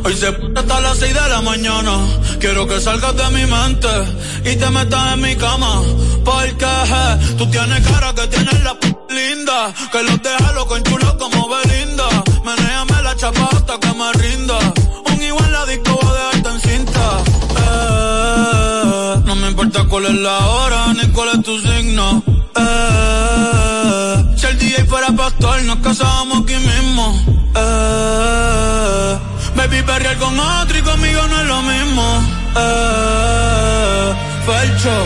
Hoy se p hasta las 6 de la mañana. Quiero que salgas de mi mente y te metas en mi cama. Porque je, tú tienes cara que tienes la p linda. Que los deja loco en chulo como Belinda. Menéame la chapa hasta que me rinda. Un igual la disco voy a dejarte en cinta. Eh, no me importa cuál es la hora ni cuál es tu signo. Eh, si el DJ fuera pastor, nos casábamos aquí mismo. Eh, baby, perrear con otro y conmigo no es lo mismo. Eh, Felcho,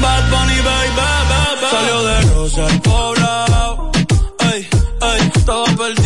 Bad Bunny, baby, baby. Salió de Rosa al poblado. Ey, ey, estaba perdida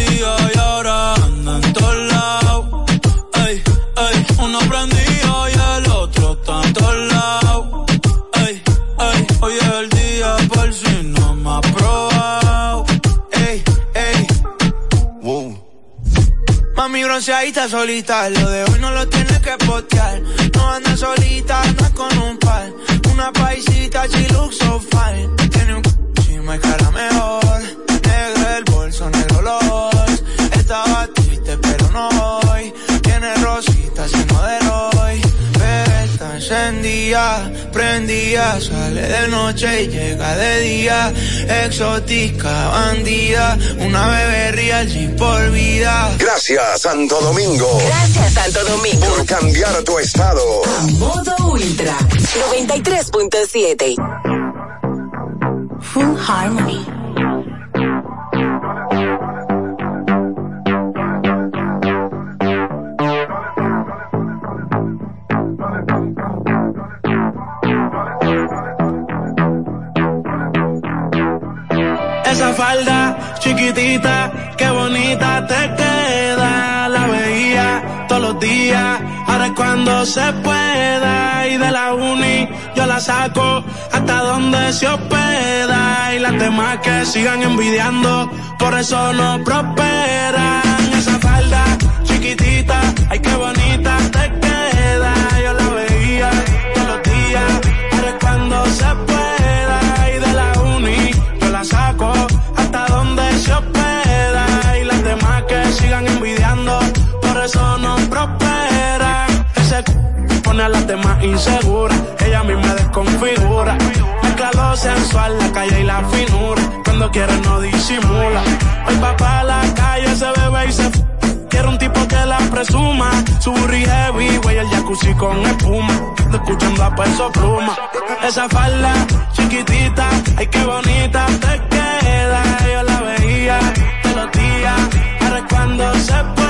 bronceadita solita, lo de hoy no lo tienes que postear. No anda solita, anda con un par. Una paisita, she looks fine. Tiene un c me cara mejor. Prendida. Sale de noche y llega de día. Exótica, bandida. Una bebé real, sin por vida. Gracias, Santo Domingo. Gracias, Santo Domingo. Por cambiar tu estado. Modo Ultra 93.7. Full Harmony. Esa falda chiquitita, qué bonita te queda. La veía todos los días, ahora es cuando se pueda. Y de la uni yo la saco hasta donde se hospeda. Y las demás que sigan envidiando, por eso no prosperan. Esa falda chiquitita, ay qué bonita te queda. Yo la veía todos los días, ahora es cuando se pueda. Eso no prosperan. Ese pone a las demás inseguras, ella misma desconfigura. Mezcla lo sensual, la calle y la finura. Cuando quiere no disimula. Hoy va pa' la calle, se bebe y se Quiero un tipo que la presuma. Su burri heavy, güey, el jacuzzi con espuma. Ando escuchando a peso pluma. Esa falda chiquitita, ay qué bonita te queda. Yo la veía todos los días, ahora cuando se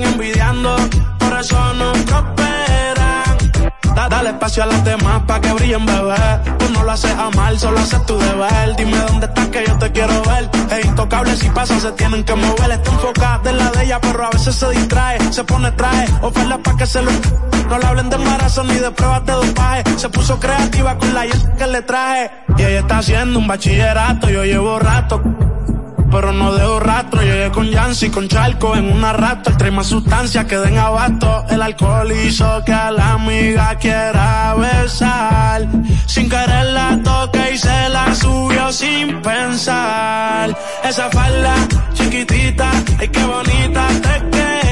envidiando, por eso no prosperan. Da- dale espacio a las demás pa' que brillen, bebé. Tú no lo haces a mal, solo haces tu deber. Dime dónde estás que yo te quiero ver. Es intocable si pasa, se tienen que mover. Está enfocada en la de ella, pero a veces se distrae. Se pone traje, oferta pa' que se lo... No le hablen de embarazo ni de pruebas de dopaje. Se puso creativa con la que le traje. Y ella está haciendo un bachillerato, yo llevo rato pero no dejo rastro. Llegué con Yancy, con Charco en una raptor. Trae más sustancias que den abasto. El alcohol hizo que a la amiga quiera besar. Sin querer la toque y se la subió sin pensar. Esa falda chiquitita, ay qué bonita te queda.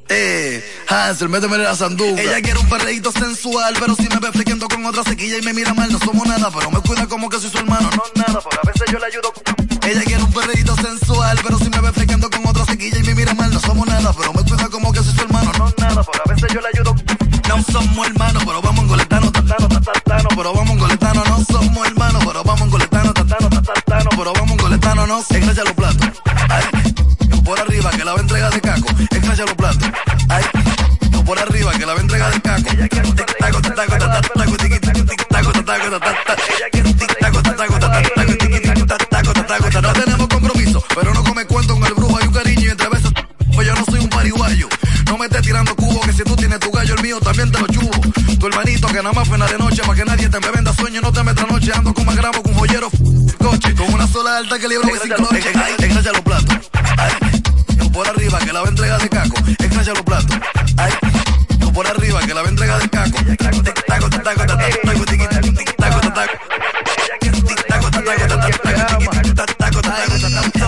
Eh, Hansel, méteme la sanduca. Ella quiere un perreíto sensual, pero si me ve friqueando con otra sequilla y me mira mal, no somos nada, pero me cuida como que soy su hermano, no nada, porque a veces yo le ayudo. Ella quiere un perreíto sensual, pero si me ve friqueando con otra sequilla y me mira mal, no somos nada, pero me cuida como que soy su hermano, no nada, porque a veces yo le ayudo. No somos hermanos, pero vamos en goletano, tatano, tatano, pero vamos en goletano, no somos hermanos, pero vamos en goletano, tatano, tatano, pero vamos en goletano, no, engancha los platos. Por arriba, que la va a entregar de caco, engancha los platos. Ay, no por arriba, que la va a entregar de caco. Tic, taco, taco, taco, taco, taco, tiqui, tiqui, tic, taco, taco, taco, taco, tic, taco, taco, taco, taco, tiqui, tiqui, taco, taco, taco, taco. No tenemos compromiso, pero no come cuento con el brujo, hay un cariño y entre besos, pues yo no soy un pariguayo. No me estés tirando cubo, que si tú tienes tu gallo, el mío también te lo chubo. Tu hermanito que nada más fue de noche, para que nadie te me venda sueño, no te metas noche, ando con más gramo, con joyero, coche, con una sola alta que libro sin cloche. Ay, engancha los platos. Ay, no por arriba, que la va a entregar de caco, engancha los platos. Ay, por arriba, que la va a entregar de caco.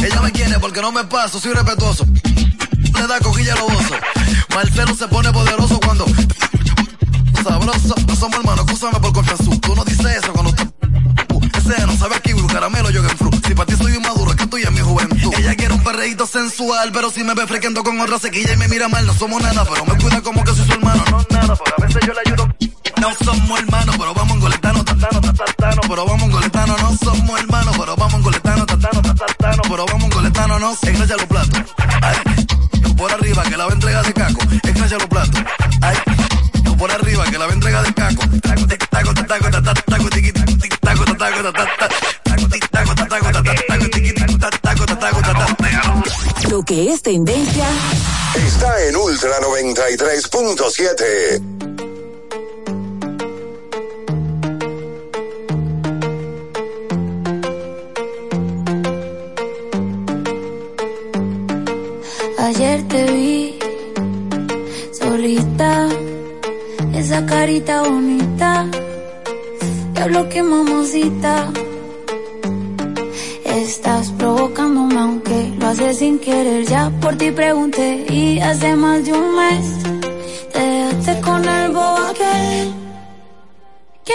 Ella me quiere porque no me paso, soy respetuoso. Le da coquilla a los osos. Marcelo se pone poderoso cuando sabroso. No somos hermanos, escúchame por confianza. Tú no dices eso cuando te ese no sabe aquí, caramelo, yo que fruit. Si para ti soy inmaduro, es que estoy en mi juventud. Ella quiere un perreíto sensual, pero si me ve frequento con otra sequilla y me mira mal, no somos nada, pero me cuida como que soy su hermano. No nada, porque a veces yo le ayudo. No somos hermanos, pero vamos en goletano, tatano, tatano, pero vamos en goletano, no somos hermanos, pero vamos en goletano, tatano, tatano, pero vamos en goletano, no. Engancha los platos. Ay, por arriba, que la va a entregar de caco. Engancha los platos. Ay, por arriba, que la va a entregar de caco. Taco, taco, taco, taco, taco, tiqui, tic, taco, taco, taco, taco, tic, taco, Lo que es tendencia Está en Ultra 93.7. Ayer te vi solita, esa carita bonita. Diablo que mamosita. Estás provocándome aunque haces sin querer. Ya por ti pregunté y hace más de un mes te dejaste con el bobo aquel. Qué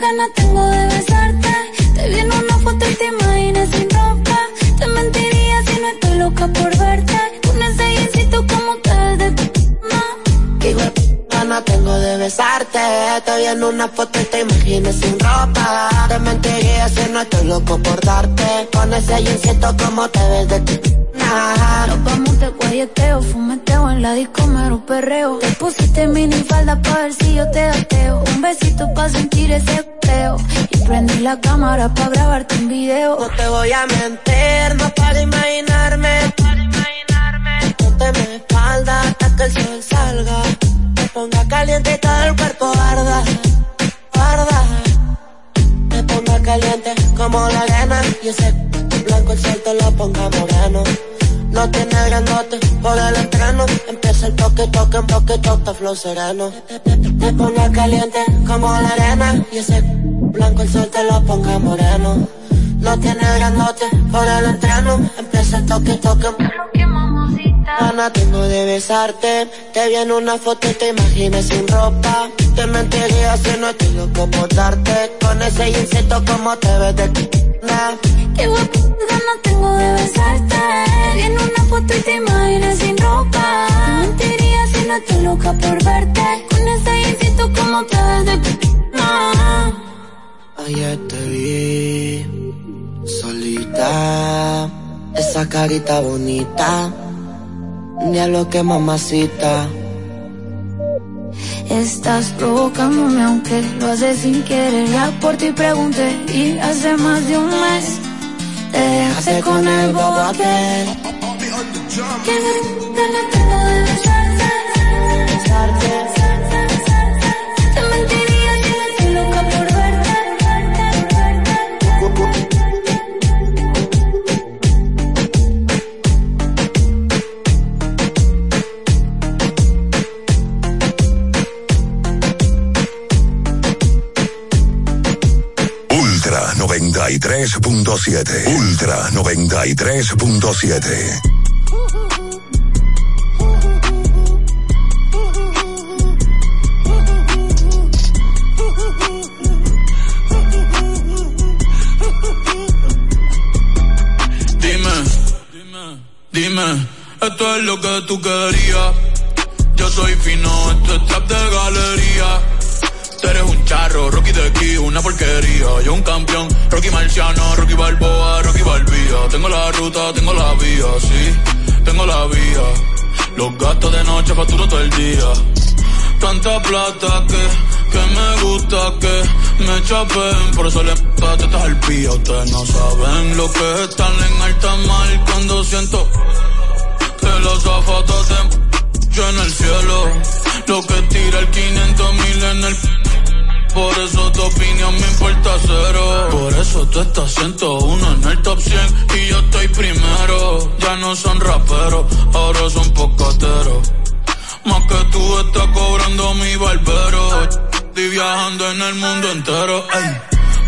ganas tengo de besarte. Te vi en una foto y te imaginas sin ropa. Te mentiría si no estoy loca por verte. Con ese como ves de no. Qué hijo de p- gana tengo de besarte. Te vi en una foto y te imaginas sin ropa. Te mentiría si no estoy loco por darte. Con ese jeansito como te ves de ti. Nah. Nos vamos de guayeteo, fumeteo en la disco, mero perreo. Te pusiste mini falda pa' ver si yo te gateo. Un besito pa' sentir ese peo. Y prendí la cámara pa' grabarte un video. No te voy a mentir, no para imaginarme. Ponte mi espalda hasta que el sol salga. Me ponga caliente y todo el cuerpo arda, arda. Me ponga caliente como la arena y ese blanco el sol te lo ponga moreno. No tiene grandote por el entreno. Empieza el toque, toque, toque, toque, flow sereno. Te ponga caliente como la arena y ese blanco el sol te lo ponga moreno. No tiene grandote por el entreno. Empieza el toque, toque. Ana, tengo de besarte. Te vi en una foto y te imaginas sin ropa. Te mentiría si no estoy loco por darte. Con ese jeansito como te ves de ti. Qué guapo, ganas tengo de besarte. En una foto y te imaginas sin ropa. Te mentiría si no estoy loca por verte. Con ese jeansito como te ves de no. Ayer te vi solita, esa carita bonita, diablo que mamacita. Estás provocándome aunque lo haces sin querer. Ya por ti pregunté y hace más de un mes te dejaste con el bobo aquel. De besarte. 93.7. 93.7. Ultra 93.7. Dime, esto es lo que tú querías. Yo soy fino, esto es trap de galería. Eres un charro, Rocky de aquí, una porquería. Yo un campeón, Rocky Marciano, Rocky Balboa, Rocky Balbía. Tengo la ruta, tengo la vía, sí, tengo la vía. Los gastos de noche facturo todo el día. Tanta plata que, que me gusta que me chapen. Por eso le tetas al pía. Ustedes no saben lo que es estar en alta mar cuando siento que los zapatos te en el cielo. Lo que tira el 500 mil en el por eso tu opinión me importa cero. Por eso tú estás 101 en el top 100 y yo estoy primero. Ya no son raperos, ahora son pocateros. Más que tú estás cobrando mi barbero. Estoy viajando en el mundo entero.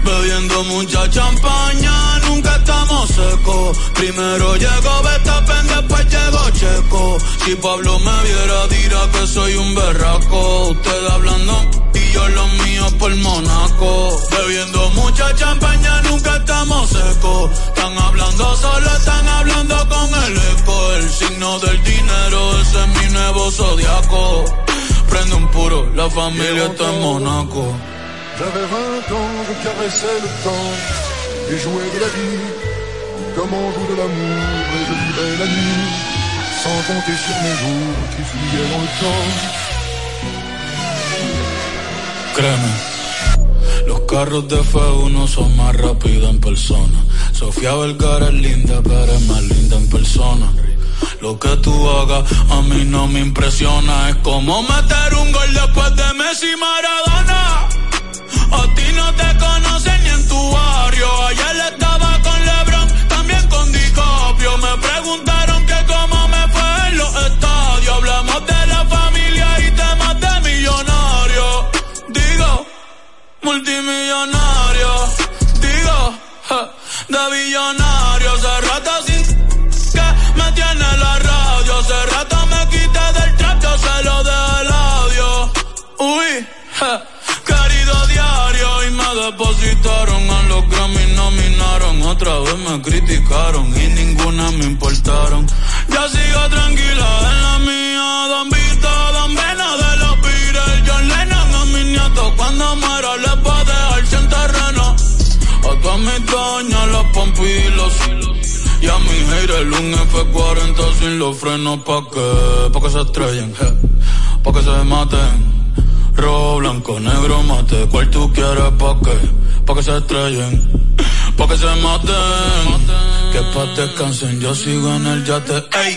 Bebiendo mucha champaña, nunca estamos secos. Primero llegó Betapen, después llegó Checo. Si Pablo me viera, dirá que soy un berraco. Usted hablando y yo lo mío por Monaco. Bebiendo mucha champaña, nunca estamos secos. Están hablando solo, están hablando con el eco. El signo del dinero, ese es mi nuevo zodiaco. Prende un puro, la familia está en Monaco. J'avais 20 ans, je caressais le temps et jouais de la vie comme on joue de l'amour et je vivais la nuit sans compter sur mes jours qui fuyaient dans le temps. Créeme, los carros de F1 son más rápidos en persona. Sofía Vergara es linda, pero es más linda en persona. Lo que tú hagas a mí no me impresiona. Es como meter un gol después de Messi Maradona. A ti no te conocen otra vez me criticaron y ninguna me importaron ya sigo tranquila en la mía Don Vito, Don Vena de los Beatles John Lennon a mis nietos cuando muera les va a dejar sin terreno a todas mis doñas los pompilos y a mi haters un F40 sin los frenos pa' que, pa' que se estrellen, je, pa' que se maten Rojo, blanco, negro, mate. ¿Cuál tú quieres pa' qué? Pa' que se estrellen, pa' que se maten. Que pa' descansen, yo sigo en el yate. Ey,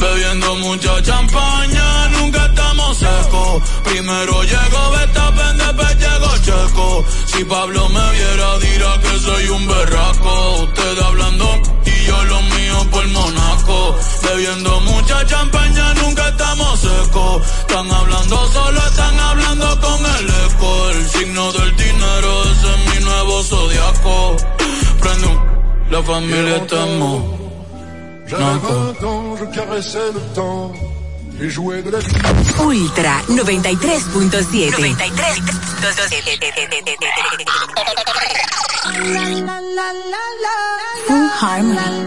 bebiendo mucha champaña, nunca estamos secos. Primero llegó Betapen, después llegó Checo. Si Pablo me viera, dirá que soy un berraco. Usted hablando y yo lo mío por Monaco. Bebiendo mucha champaña, nunca estamos secos. Están hablando la familia está en Monaco. J'avais 20 ans, je caressais le temps et jouais de la vie. Ultra 93.7. 93. Full Harmony.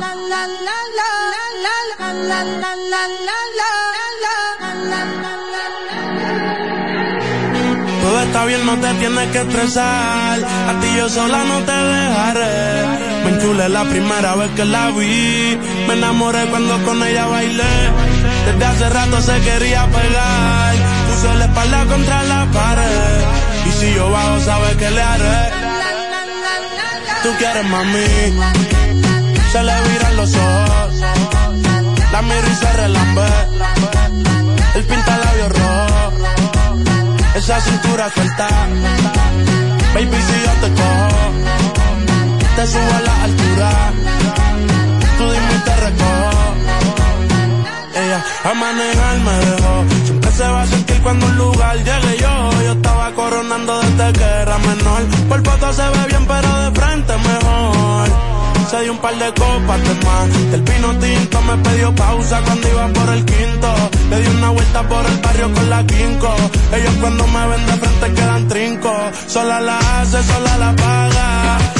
Todo está bien, no te tienes que estresar. A ti yo sola no te dejaré. Enchulé la primera vez que la vi. Me enamoré cuando con ella bailé. Desde hace rato se quería pegar. Puso la espalda contra la pared. Y si yo bajo, sabes que le haré. Tú quieres mami. Se le viran los ojos. La miro y se relambe. El pinta labios rojo. Esa cintura suelta. Baby, si yo te cojo, te subo a la altura. Tú dime y te. Ella a manejar me dejó. Siempre se va a sentir cuando un lugar llegue yo. Yo estaba coronando desde que era menor. Por foto se ve bien, pero de frente mejor. Se dio un par de copas de más. Del pino tinto me pidió pausa cuando iba por el quinto. Le di una vuelta por el barrio con la quinco. Ellos cuando me ven de frente quedan trinco. Sola la hace, sola la paga.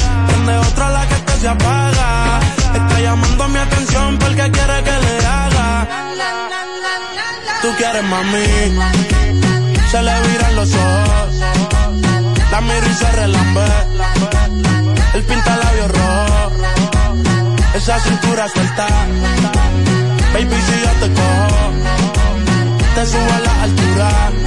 Prende otra la que te se apaga. Está llamando mi atención porque quiere que le haga. Tú quieres mami. Se le viran los ojos. La miro y se relambe. El pinta labios rojo. Esa cintura suelta. Baby, si yo te cojo, te subo a la altura.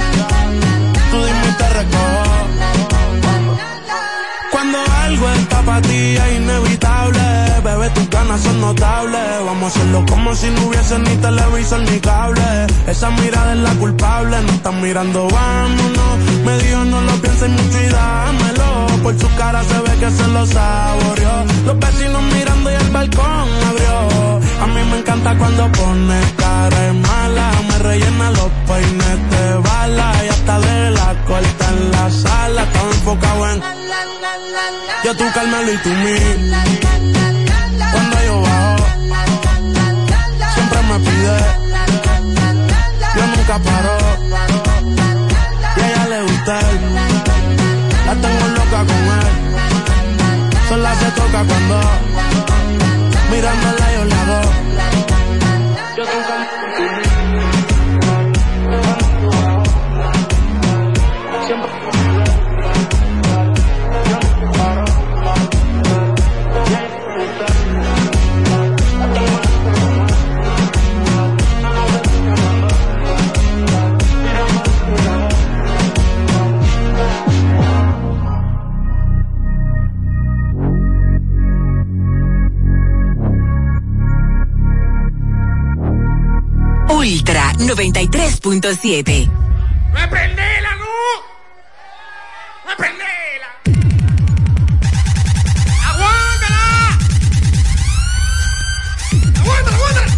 Es inevitable, bebé, tus ganas son notables. Vamos a hacerlo como si no hubiese ni televisor ni cable. Esa mirada es la culpable, no están mirando, vámonos. Me dijo no lo pienses mucho y dámelo. Por su cara se ve que se lo saboreó. Los vecinos mirando y el balcón abrió. A mí me encanta cuando pone cara mala. Me rellena los peines de bala. Y hasta de la corta en la sala. Estaba enfocado en yo tú Carmelo y tú mí. Cuando yo bajo, siempre me pide. Yo nunca paro. Y a ella le gusta él. La tengo loca con él. Sola se toca cuando mirándola yo la hago. 93.7. ¡Me prendela, no! ¡Me prendela! ¡Aguántala! ¡Aguántala, aguántala!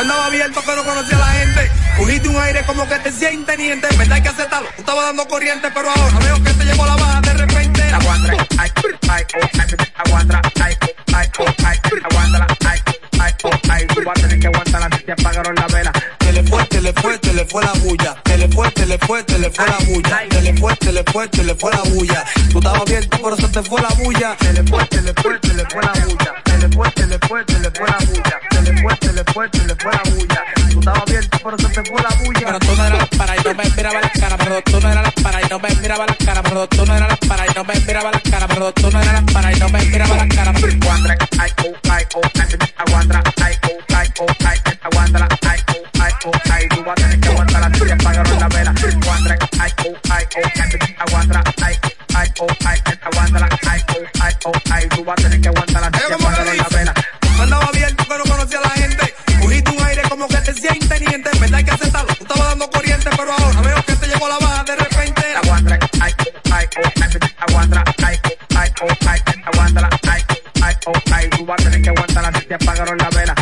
Andaba abierto que no conocía a la gente. Cogiste un aire como que te siente teniente. ¿Verdad hay que aceptarlo? Tú estabas dando corriente, pero ahora veo que te llevó la baja de repente. Aguántala, ay, ay, oh, ay, aguántala, ay, ay, oh, ay, aguántala, ay, ay, oh, ay, tú vas a aguantarla, te apagaron la vela. Se le fue, se le fue, se le fue la bulla. Se le fue, se le fue, se le fue la bulla. Se le fue, se le fue, se le fue la bulla. Tú estabas abierto, por eso te fue la bulla. Se le fue, se le fue, se le fue la bulla. Se le fue, se le fue, se le fue la bulla. Se le fue, se le fue, se le fue la bulla. Tú estabas abierto, por eso te fue la bulla. Pero tú no eras para y no me miraba la cara, pero tú no eras la para y no me miraba la cara, pero tú no eras la para y no me miraba la cara, pero tú no eras la para y no me miraba la cara. Oh, oh, aguanta, ay, oh, ay, oh, ay, oh, tú vas a tener que aguantarla, te apagaron la vela. Aguanta, ay, oh, ay, oh, ay, aguanta, ay, ay, oh, ay, aguántala, ay, oh, ay, oh, ay, tú vas a tener que aguantarla, te apagaron la vela. Andaba abierto que no conocía a la gente. Cogiste un aire como que te siente teniente. ¿Verdad hay que aceptarlo? Tú estabas dando corriente, pero ahora veo que te llegó la baja de repente. Aguanta, ay, ay, oh, ay, aguanta, ay, ay, oh, ay, aguántala, ay, ay, oh, ay, tú vas a tener que aguantarla, te apagaron la vela.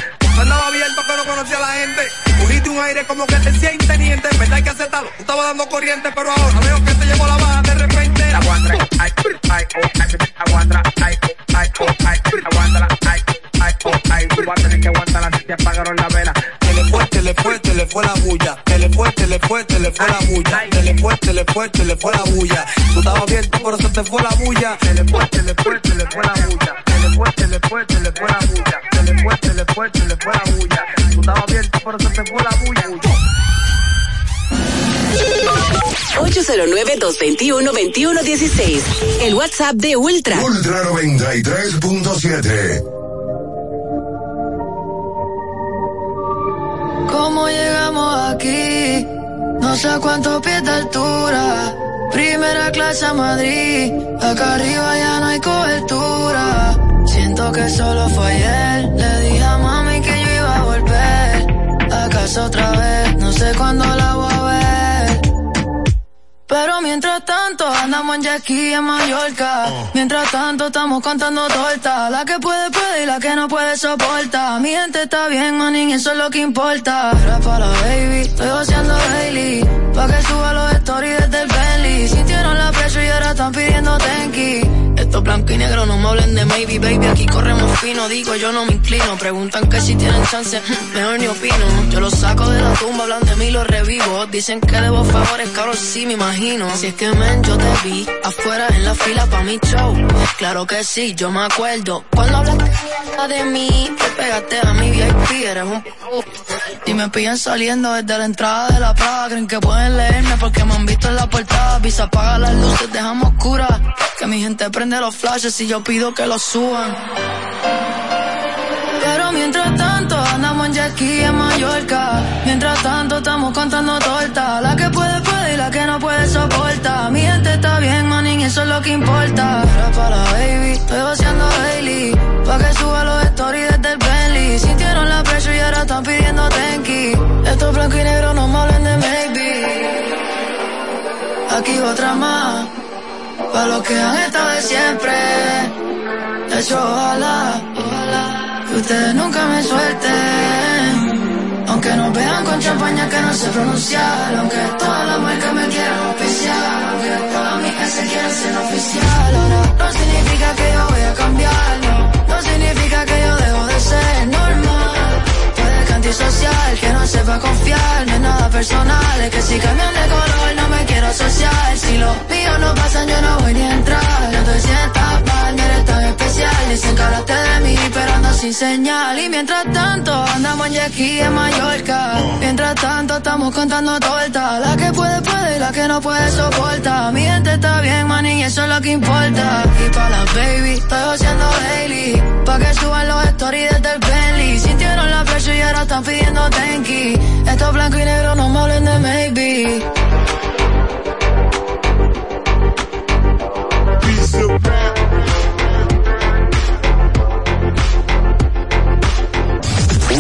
Un aire como que te siente teniente. ¿Verdad hay que aceptarlo? Tú estabas dando corriente, pero ahora veo que te llegó la baja de repente. Aguanta, ay, ay, oh, ay, aguanta, ay, ay, oh, ay, aguántala, ay, ay, oh, ay, tú vas a tener que aguantarla, te apagaron la vela. Se le fue, se le fue, se le fue la bulla. Se le fue, se le fue, se le fue la bulla. Se le fue, se le fue, se le fue la bulla. Tú estabas abierto, por eso te fue la bulla. Se le fue, se le fue, se le fue la bulla. Se le fue, se le fue, se le fue la bulla. Se le se le fue, se le fue la bulla. Tú estabas abierto, por eso te fue la bulla. 809-221-2116. El WhatsApp de Ultra. Ultra 93.7. ¿Cómo llegamos aquí? No sé a cuántos pies de altura. Primera clase a Madrid. Acá arriba ya no hay cobertura. Siento que solo fue ayer. Le dije A casa otra vez. No sé cuándo la voy. Pero mientras tanto andamos en jet en Mallorca. Oh. Mientras tanto estamos contando tortas. La que puede, puede y la que no puede soporta. Mi gente está bien, manín, eso es lo que importa. Era para baby, estoy haciendo daily. Pa' que suba los stories desde el belly. Sintieron la presión y ahora están pidiendo tenki. Esto blanco y negro, no me hablen de maybe, baby. Aquí corremos fino, digo yo no me inclino. Preguntan que si tienen chance, mejor ni opino. Yo los saco de la tumba, hablan de mí, los revivo. Dicen que debo favores, cabrón, sí me imagino. Si es que men, yo te vi afuera en la fila pa' mi show. Claro que sí, yo me acuerdo. Cuando hablaste de mí, que pegaste a mi VIP, eres un Y me pillan saliendo desde la entrada de la Prada. Creen que pueden leerme porque me han visto en la portada. Visa apaga las luces, dejamos oscura. Que mi gente prende los flashes y yo pido que los suban. Pero mientras tanto andamos en jet en Mallorca. Mientras tanto estamos contando tortas. La que puede que no puede soporta. Mi gente está bien, manín, eso es lo que importa. Era para baby, estoy vaciando daily. Pa' que suba los stories desde el Bentley. Sintieron la presión y ahora están pidiendo tenki. Esto blanco y negro, no me hablen de maybe. Aquí otra más para los que han estado de siempre. De hecho, ojalá, ojalá que ustedes nunca me suelten. Aunque nos vean con champaña que no sé pronunciar. Aunque todas las marcas me quieran oficial. Aunque todas mis se quieran ser oficial. Ahora no significa que yo voy a cambiar. No, no significa que yo dejo de ser que antisocial, que no sepa confiar. No es nada personal, es que si cambian de color no me quiero asociar. Si lo mío no pasa, yo no voy ni a entrar. No te sientas mal, no eres tan especial. Dicen que hablaste de mí, pero ando sin señal. Y mientras tanto, andamos en aquí en Mallorca. Mientras tanto, estamos contando torta. La que puede, puede, y la que no puede, soporta. Mi gente está bien, man, y eso es lo que importa. Y para la baby, estoy haciendo daily. Pa' que suban los stories desde el Bentley. Sintieron la presión y ahora están pidiendo tenki. Esto blanco y negro, no me hablen de maybe.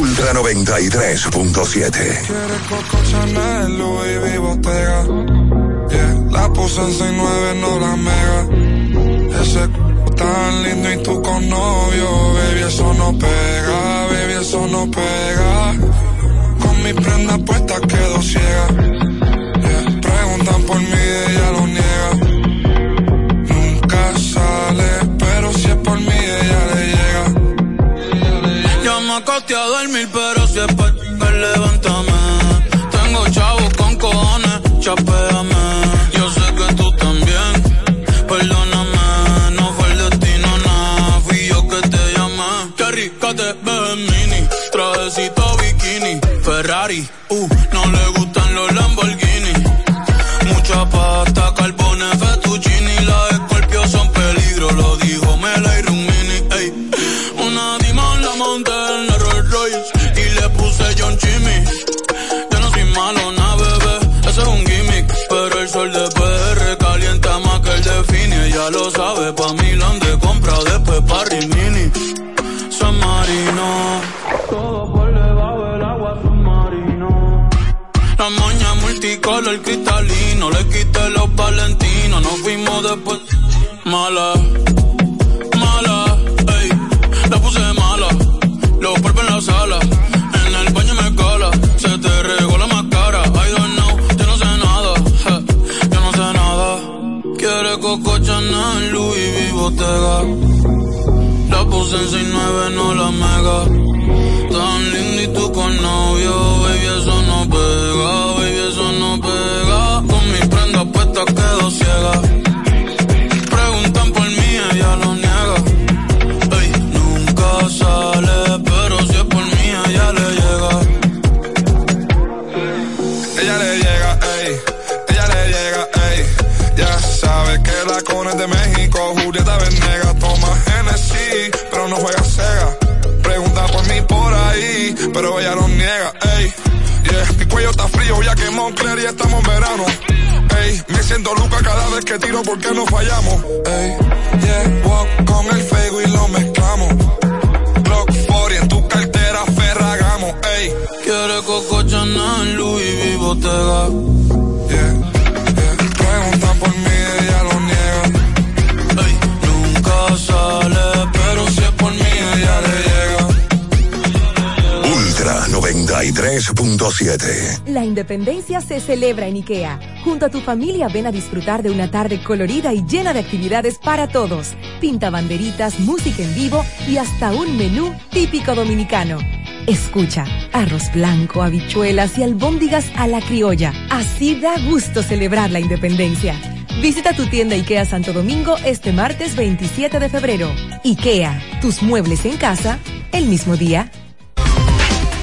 Ultra 93.7 Quieres Coco Chanel, Louis V, Bottega yeah. La puse en 6-9, no la mega Ese tan lindo y tú con novio Baby, eso no pega, baby, eso no pega Con mi prenda puesta quedo ciega yeah. Preguntan por mí, ella lo niega acosté a dormir, pero si es para que levántame. Tengo chavos con cojones, chapeame. Uh, no le gustan los Lamborghini. Mucha pasta, carbones, fettuccini, las escorpios son peligro, lo dijo Mela y Rumini. Una dimon la monté y le puse John Jimmy. Yo no soy malo, na bebé, eso es un gimmick. Pero el sol de PR calienta más que el de Fini. Ella lo sabe, pa' Milán de compra, después pa' Rimini. Multicolor cristalino, le quité los valentinos, nos fuimos después. Mala, mala, ey, la puse mala los polvos en la sala, en el baño me cola, se te regó la más cara. I don't know, yo no sé nada, yo no sé nada. Quiere Coco Chanel, Louis V, Bottega. La puse en 69, no la mega. Tan lindo y tú con novio, baby, eso no pega. Con mi prenda puesta quedo ciega. Preguntan por mí, ella lo niega. Ey, nunca sale, de México, Julieta Venegas, toma Genesis, pero no juega Sega. Pregunta por mí por ahí, pero ella no ey. Mi cuello está frío ya que Moncler y estamos en verano. Ey, me siento Luca cada vez que tiro porque no fallamos. Ey, yeah, walk con el fuego y lo mezclamos. Glock 40 en tu cartera Ferragamo, ey. Quiere Coco Chanel, Louis V, Bottega. Yeah, 93.7. La independencia se celebra en IKEA. Junto a tu familia ven a disfrutar de una tarde colorida y llena de actividades para todos. Pinta banderitas, música en vivo y hasta un menú típico dominicano. Escucha, arroz blanco, habichuelas y albóndigas a la criolla. Así da gusto celebrar la independencia. Visita tu tienda IKEA Santo Domingo este martes 27 de febrero. IKEA, tus muebles en casa, el mismo día.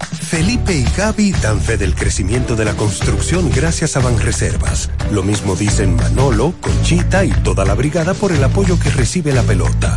Felipe y Gaby dan fe del crecimiento de la construcción gracias a Banreservas. Lo mismo dicen Manolo, Conchita y toda la brigada por el apoyo que recibe la pelota.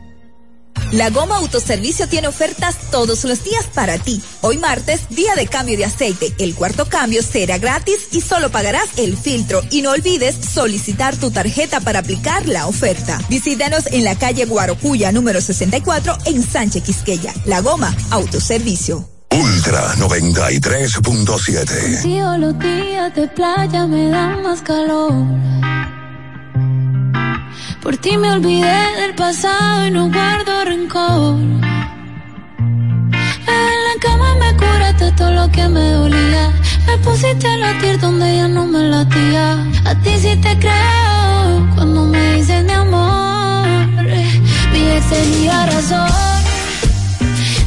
La Goma Autoservicio tiene ofertas todos los días para ti. Hoy martes, día de cambio de aceite. El cuarto cambio será gratis y solo pagarás el filtro. Y no olvides solicitar tu tarjeta para aplicar la oferta. Visítanos en la calle Guarocuya número 64 en Sánchez Quisqueya. La Goma Autoservicio. Ultra 93.7. Tío, los días de playa me dan más calor. Por ti me olvidé del pasado y no guardo rencor. En la cama me curaste todo lo que me dolía. Me pusiste a latir donde ya no me latía. A ti sí te creo cuando me dices mi amor. Mi ex tenía razón.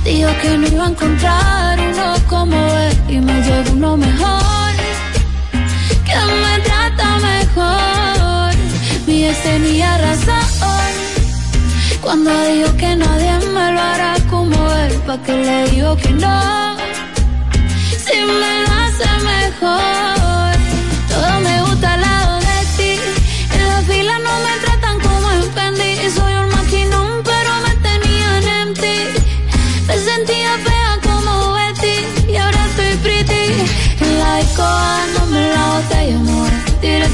Dijo que no iba a encontrar uno como él y me llegó uno mejor. Que me trata mejor. Tenía razón cuando dijo que nadie me lo hará como él, pa' que le digo que no. Si me lo hace mejor,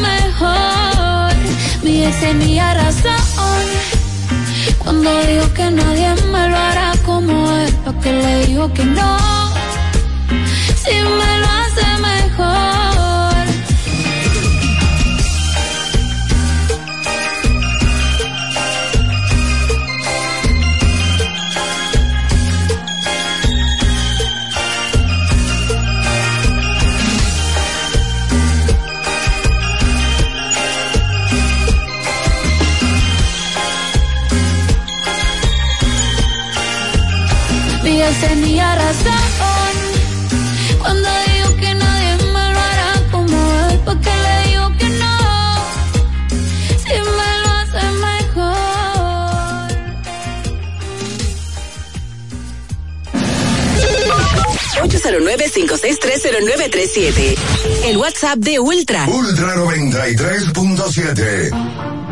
mejor. Mi ex tenía razón cuando dijo que nadie me lo hará como él, porque le digo que no, si me lo hace mejor. Tenía razón cuando dijo que nadie me lo hará como él, porque le digo que no, si me lo hace mejor. 809-5630937. El WhatsApp de Ultra. Ultra 93.7.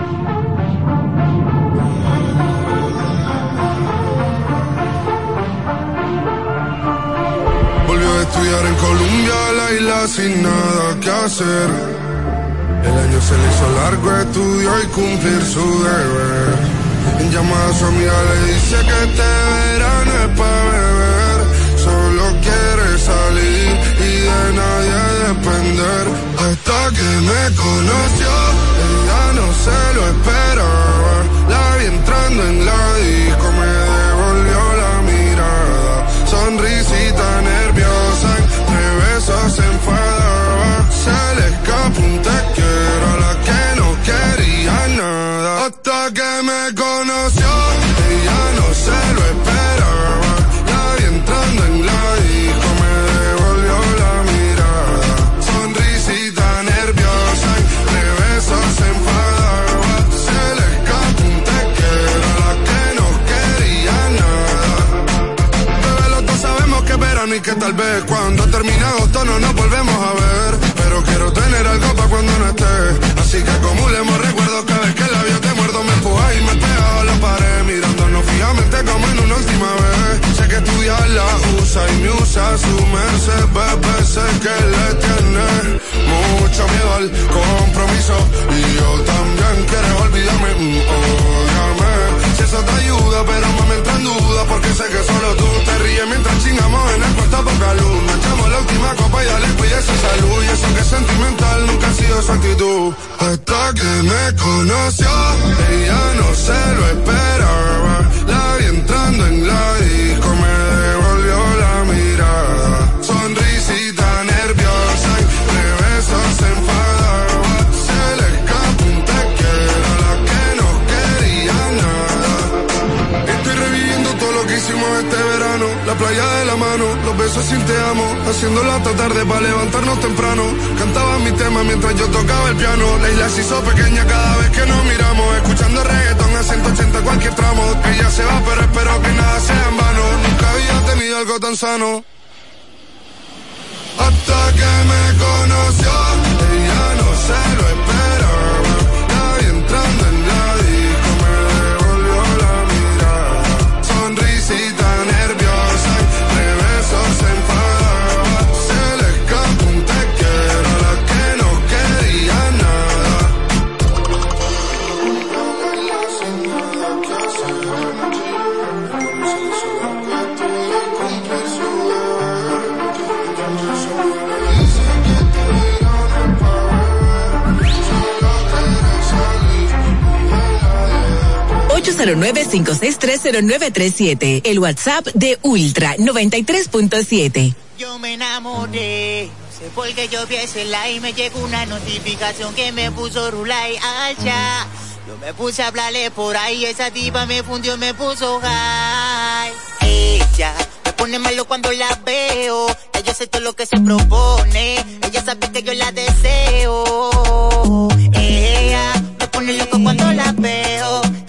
Colombia, la isla sin nada que hacer. El año se le hizo largo, estudió y cumplir su deber. En llamada a su amiga le dice que este verano es para beber. Solo quiere salir y de nadie depender. Hasta que me conoció, ella no se lo esperaba. La vi entrando en la disco, me tal vez cuando termine agosto no nos volvemos a ver. Pero quiero tener algo para cuando no esté. Así que acumulemos recuerdos cada vez que el labio te muerdo me empuja y me pega a la pared. Mirándonos fijamente como en una última vez. Sé que estudiar la usa y me usa su merced. Bebé, sé que le tiene mucho miedo al compromiso. Y yo también quiero olvidarme. mm. Eso te ayuda, pero me entra en duda porque sé que solo tú te ríes mientras chingamos en el cuarto poca luz. Nos echamos la última copa y dale cuide su salud. Y eso que es sentimental nunca ha sido su actitud. Hasta que me conoció, ella no se lo esperaba. La vi entrando en la disco, me los besos sin te amo. Haciéndolo hasta tarde para levantarnos temprano. Cantaba mi tema mientras yo tocaba el piano. La isla se hizo pequeña cada vez que nos miramos. Escuchando reggaetón a 180 cualquier tramo. Ella se va, pero espero que nada sea en vano. Nunca había tenido algo tan sano. Hasta que me conoció, ella no se lo esperaba. 809-5630937. El WhatsApp de Ultra 93.7. Yo me enamoré. No sé por qué yo vi ese like y me llegó una notificación que me puso Rulay allá. Yo me puse a hablarle por ahí, esa diva me fundió, me puso high. Ella me pone malo cuando la veo. Ella hace todo lo que se propone. Ella sabe que yo la deseo. Ella me pone loco cuando la veo.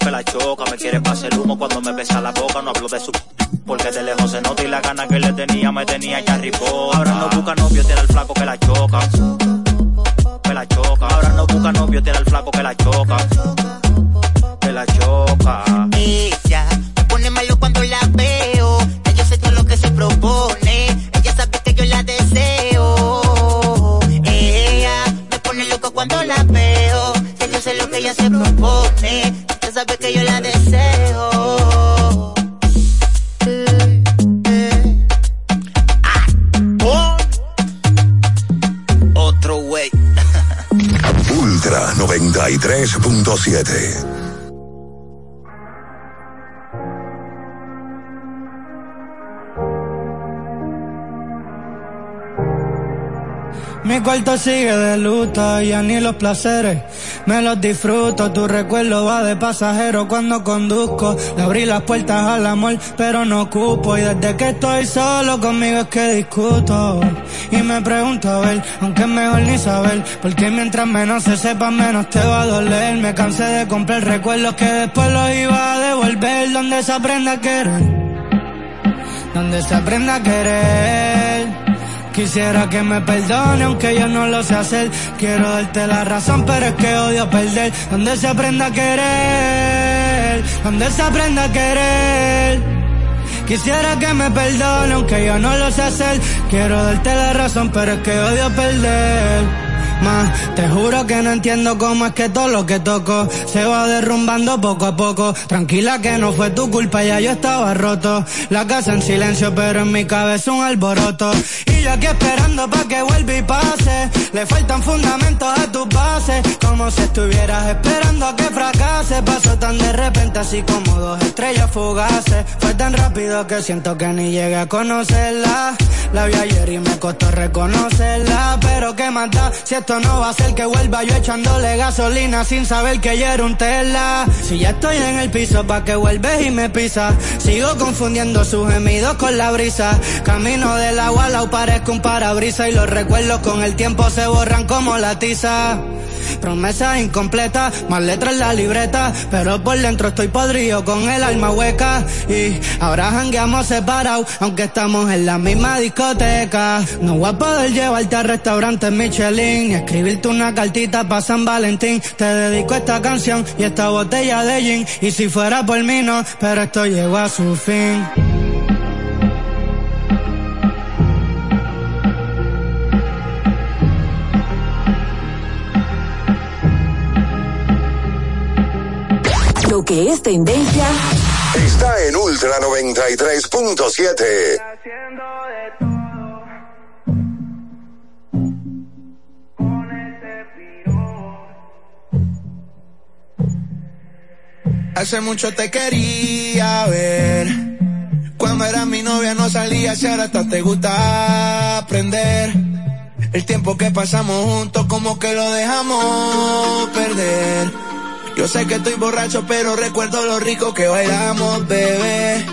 tira el flaco que la choca. Me quiere pasar el humo cuando me besa la boca. No hablo de su porque de lejos se nota y la gana que le tenía me tenía ya ripota. Ahora no busca novio, tira el flaco que la choca. Que la choca. Ahora no busca novio, tira el flaco que la choca. 93.7. Mi cuarto sigue de luto, ya ni los placeres me los disfruto. Tu recuerdo va de pasajero cuando conduzco. Le abrí las puertas al amor, pero no ocupo. Y desde que estoy solo conmigo es que discuto. Y me pregunto a ver, aunque mejor ni saber. Porque mientras menos se sepa, menos te va a doler. Me cansé de comprar recuerdos que después los iba a devolver. Donde se aprenda a querer. Donde se aprenda a querer. Quisiera que me perdone aunque yo no lo sé hacer. Quiero darte la razón, pero es que odio perder. Donde se aprenda a querer, donde se aprenda a querer. Quisiera que me perdone aunque yo no lo sé hacer. Quiero darte la razón, pero es que odio perder. Más, te juro que no entiendo cómo es que todo lo que toco se va derrumbando poco a poco. Tranquila que no fue tu culpa, ya yo estaba roto. La casa en silencio, pero en mi cabeza un alboroto. Aquí esperando pa' que vuelva y pase. Le faltan fundamentos a tus bases. Como si estuvieras esperando a que fracase. Pasó tan de repente, así como dos estrellas fugaces. Fue tan rápido que siento que ni llegué a conocerla. La vi ayer y me costó reconocerla. Pero qué mata, si esto no va a ser que vuelva yo echándole gasolina sin saber que ya era un tela. Si ya estoy en el piso pa' que vuelves y me pisa. Sigo confundiendo sus gemidos con la brisa. Camino del agua lado parezco un parabrisa y los recuerdos con el tiempo se borran como la tiza. Promesas incompletas, más letras en la libreta, pero por dentro estoy podrido con el alma hueca y ahora jangueamos separados, aunque estamos en la misma discoteca. No voy a poder llevarte a restaurantes Michelin, ni escribirte una cartita para San Valentín. Te dedico esta canción y esta botella de gin, y si fuera por mí no, pero esto llegó a su fin. Lo que es tendencia Está en Ultra 93.7. Hace mucho te quería ver. Cuando era mi novia no salía, si ahora hasta te gusta aprender. El tiempo que pasamos juntos como que lo dejamos perder. Yo sé que estoy borracho, pero recuerdo lo rico que bailamos, bebé.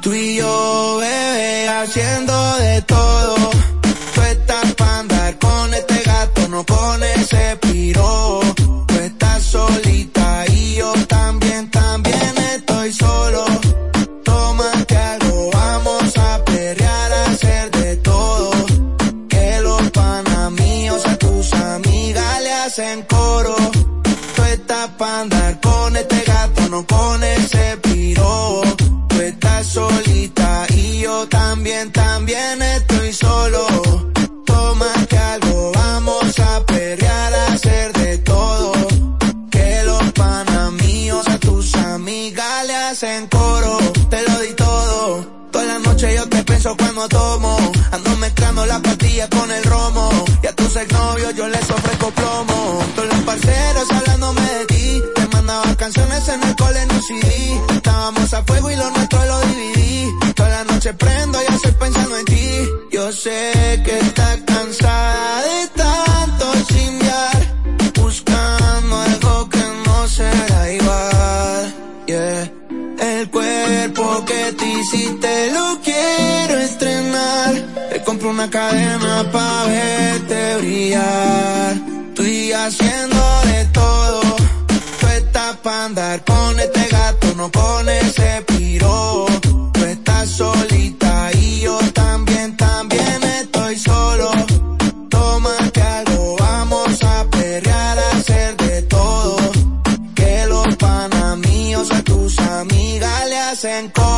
Tú y yo, bebé, haciendo de todo. Tú estás para andar con este gato, no con ese también, estoy solo. Toma que algo, vamos a perrear, a hacer de todo. Que los panas míos a tus amigas le hacen coro. Te lo di todo. Toda la noche yo te pienso cuando tomo. Ando mezclando la pastilla con el romo. Y a tus exnovios yo les ofrezco plomo. Todos los parceros hablándome de ti. Te mandaba canciones en el cole en un CD. Estábamos a fuego y lo nuestro lo dividí. Toda la noche prendo y estoy pensando en ti. Yo sé que estás cansada de tanto chingar. Buscando algo que no será igual. Yeah. El cuerpo que te hiciste lo quiero estrenar. Te compro una cadena pa' verte brillar. Estoy haciendo de todo. Tú estás pa' andar con este gato, no con ese piro. Tú estás solita le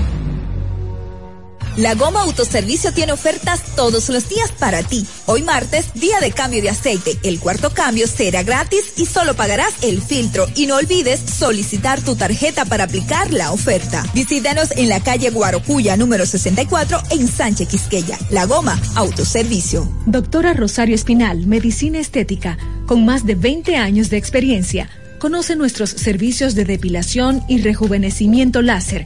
La Goma Autoservicio tiene ofertas todos los días para ti. Hoy martes, día de cambio de aceite. El cuarto cambio será gratis y solo pagarás el filtro. Y no olvides solicitar tu tarjeta para aplicar la oferta. Visítanos en la calle Guarocuya número 64 en Sánchez Quisqueya. La Goma Autoservicio. Doctora Rosario Espinal, Medicina Estética, con más de 20 años de experiencia. Conoce nuestros servicios de depilación y rejuvenecimiento láser,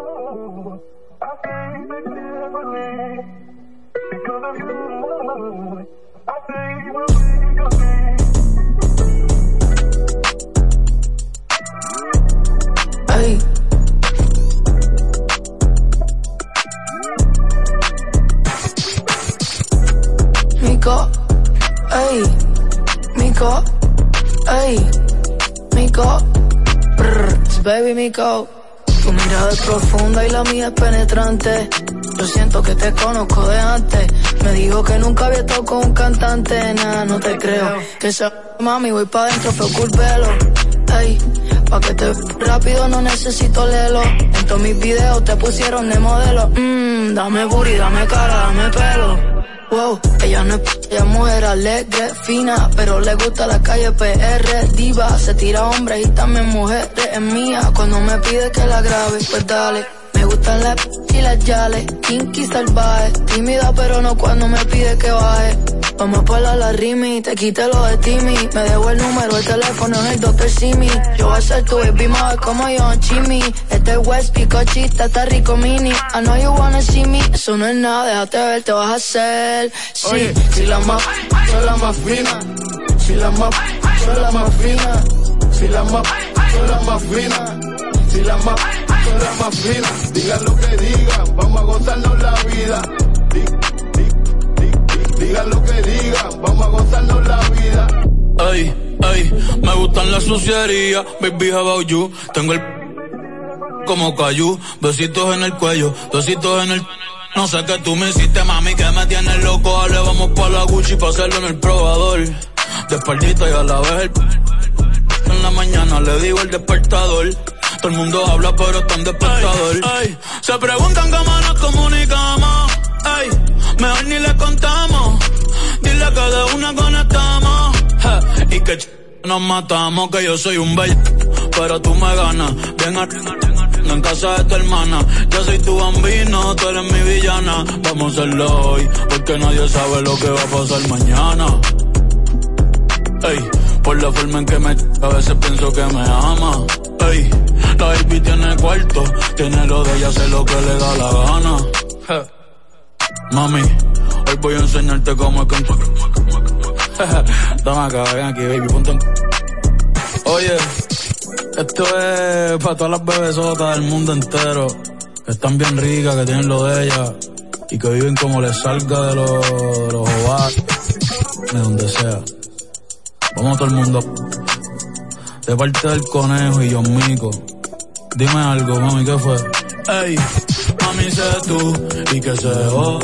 go, ey, mi go, brr, baby mi go. Tu mirada es profunda y la mía es penetrante. Yo siento que te conozco de antes. Me dijo que nunca había estado con un cantante, nada, no te creo. Que esa mami voy pa' dentro, pero culpelo. Ey, pa' que te rápido no necesito lelo. En todos mis videos te pusieron de modelo. Mmm, dame booty, dame cara, dame pelo. Wow, ella no es, ella mujer alegre, fina, pero le gusta la calle PR, diva, se tira hombres y también mujeres, es mía, cuando me pide que la grabe, pues dale. Me gustan las y las yales, kinky salvaje, tímida pero no cuando me pide que baje. Vamos a la la rimi, te quite lo de Timmy. Me dejo el número, el teléfono es el Dr. Simi. Yo voy a ser tu baby mother como yo, Chimmy. Este es West Picochita, está rico mini. I know you wanna see me, eso no es nada, déjate ver, te vas a hacer. Sí, si la más, soy la más fina. Si la más, soy la más fina. Si la más, soy la más fina. Si la más, soy la más fina. Digan lo que digan, vamos a gozarnos la vida Digan lo que digan, vamos a gozarnos la vida. Ay, ay, me gustan las sucierías, baby, how about you? Tengo el como cayú, besitos en el cuello, besitos en el... No sé qué tú me hiciste, mami, que me tienes loco. Dale, vamos pa' la Gucci pa' hacerlo en el probador. De espaldita y a la vez el... En la mañana le digo el despertador. Todo el mundo habla, pero están despertador. Ay, Se preguntan cómo nos comunicamos. Ay, mejor ni le contamos. Dile que de una conectamos. y que nos matamos, que yo soy un bello. Pero tú me ganas. Bien en casa de tu hermana. Yo soy tu bambino, tú eres mi villana. Vamos a hacerlo hoy, porque nadie sabe lo que va a pasar mañana. Ey, por la forma en que me a veces pienso que me ama. Ey, la baby tiene cuarto, tiene lo de ella, sé lo que le da la gana. Mami, hoy voy a enseñarte cómo es que Toma acá, ven aquí, baby, ponte Oye, esto es para todas las bebesotas del mundo entero. Que están bien ricas, que tienen lo de ellas. Y que viven como les salga de los, de los de donde sea. Vamos a todo el mundo. De parte del conejo y yo mico. Dime algo, mami, ¿qué fue? Ey, mami, sé tú y que se oh,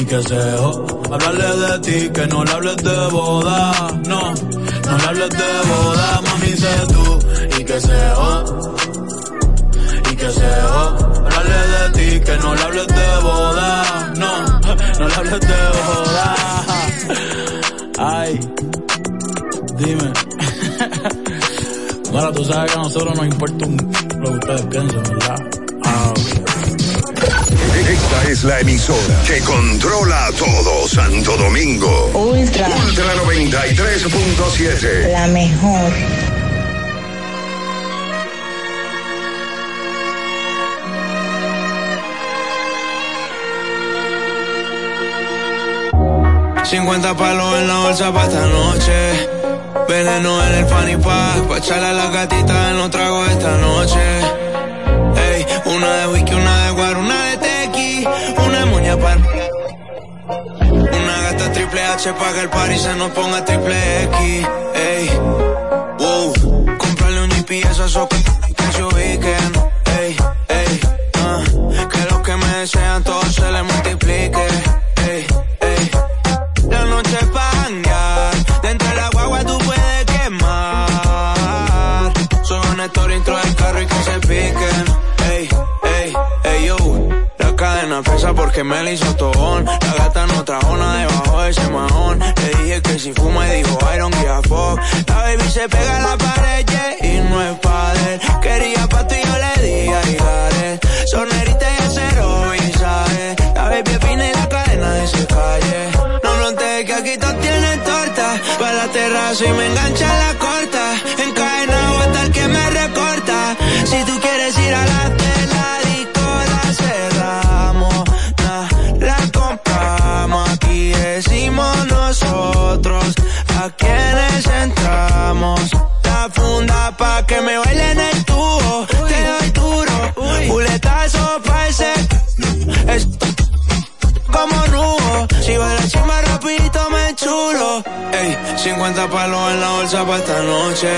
y que se oh. Hablarle de ti, que no le hables de boda, no, no le hables de boda, mami, sé tú y que se oh, y que se oh. Hablarle de ti, que no le hables de boda, no, no le hables de boda. Ay, dime. Ahora tú sabes que a nosotros nos importa un, lo que ustedes piensan, ¿verdad? Ah, Esta es la emisora que controla todo Santo Domingo. Ultra. Ultra 93.7. La mejor. ...50 palos en la bolsa para esta noche Veneno en el fanny pack, pa' echarle a la gatita no trago esta noche. Ey, una de whisky, una de guar, una de tequi, una de moña pan. Una gata triple H pa' que el party se nos ponga triple X. Ey, wow, comprarle un GPS a esos que, que se ubiquen. Ey, ey, uh, que los que me desean todos se les multiplique. Dentro del carro y que se piquen. Ey, ey, ey, yo. La cadena pesa porque me la hizo tobón. La gata no trajo nada debajo de ese mahón. Le dije que si fuma y dijo I don't give. La baby se pega a la pared y no es padre. Quería pa' y yo le di a. Sonerita y acero ¿sabes? La baby fina y la cadena de su calle. No frontees que aquí todo tiene torta. Pa' la terraza y me engancha la corta. Si tú quieres ir a la tela, la cerramos. la compramos. Aquí decimos nosotros a quienes entramos. La funda pa' que me bailen el tubo. Te doy duro. Buletazo pa' ese. como nudo. Si va la chima rapidito me chulo. Ey, 50 palos en la bolsa para esta noche.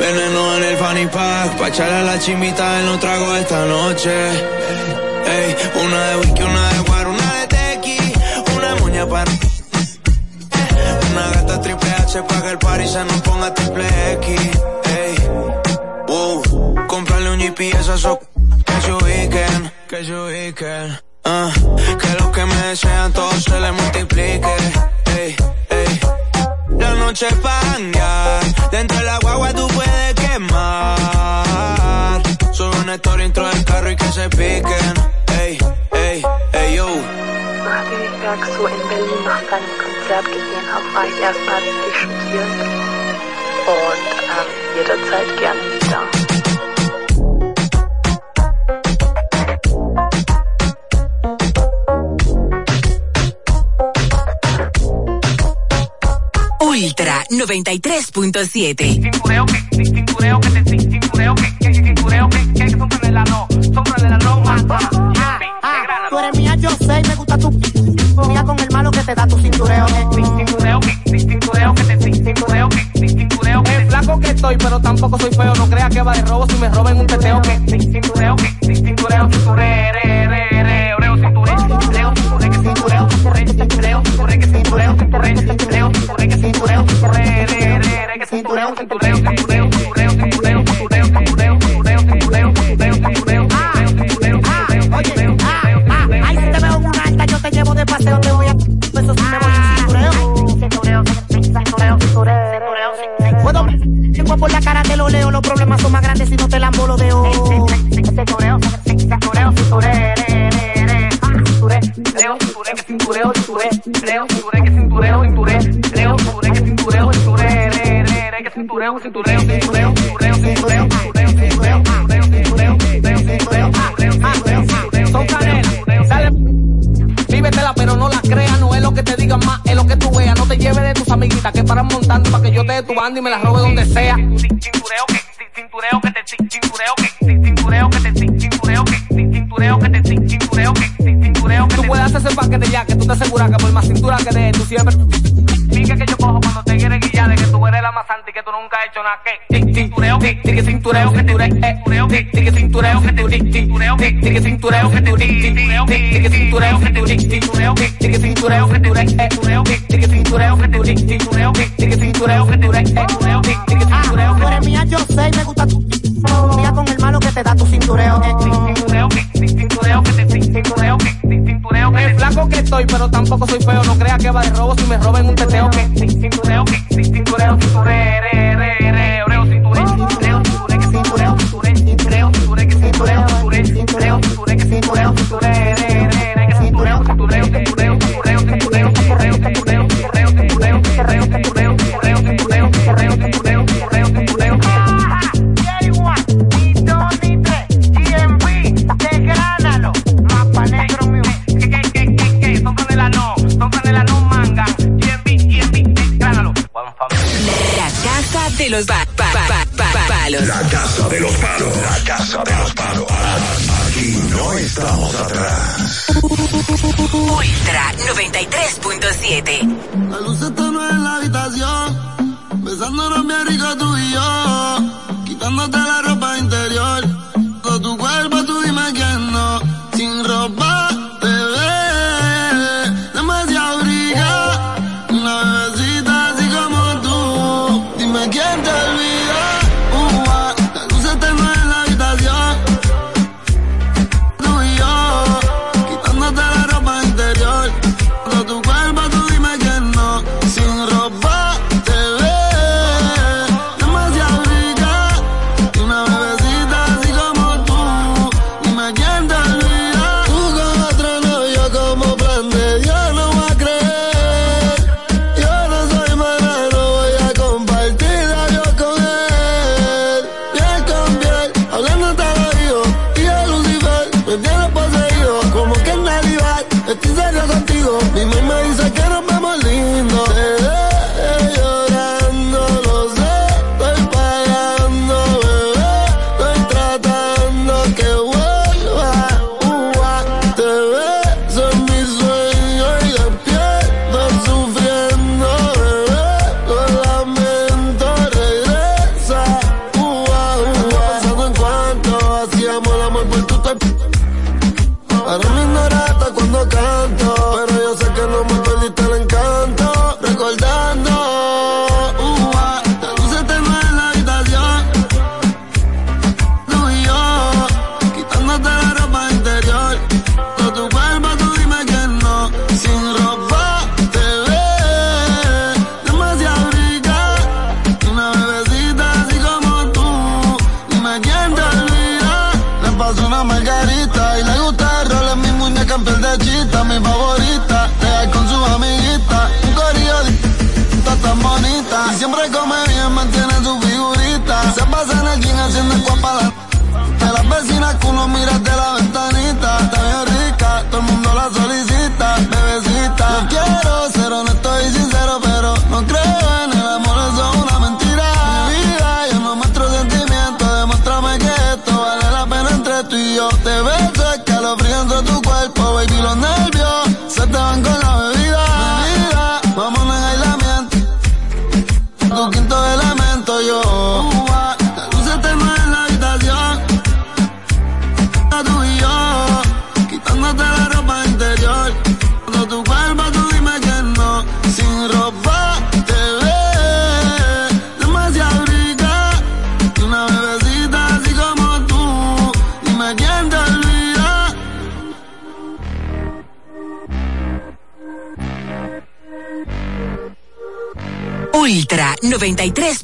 Veneno en el fanny pack, pa' echarle a la chimita en los tragos esta noche. Ey, una de whisky, una de guaro, una de tequi, una moña para... Una gata triple H para que el party se nos ponga triple X. Ey, wow, comprarle un GPS a esos que se ubiquen, que se ubiquen. Ah, que los que me desean todos se les multiplique. La noche es para dentro de la guagua tú puedes quemar. Sube una historia dentro del carro y que se piquen. Ey, ey, ey, yo. Nach so in Berlin noch dein Konzert gesehen habe, war ich erstmal richtig schockiert und ähm, jederzeit gerne wieder. Ultra 93.7. Cintureo que, cintureo que te, cintureo que, que, cintureo que, que, sombra de la no, sombra de la no, más. Tú eres mía, yo sé, y me gusta tu mía con el malo que te da tu cintureo. Cintureo que, cintureo que cintureo que, cintureo que. flaco que estoy, pero tampoco soy feo, no creas que va de robo si me roben un teteo que, cintureo que, cintureo, cintureo, cintureo, cintureo, cintureo, que cintureo, cintureo, cintureo, que cintureo, cintureo, cintureo, cintureo, que correr, que cintureo, cintureo, cintureo, cintureo. Vívetela pero no la creas, no es lo que te digan más, es lo que tú veas, no te lleves de tus amiguitas que paran montando para que yo te dé tu banda y me la robe donde sea. Cintureo que cintureo que cintureo que cintureo que cintureo que cintureo que cintureo que cintureo que cintureo que cintureo que que contigo. Mi mamá dice que nos vemos lindos.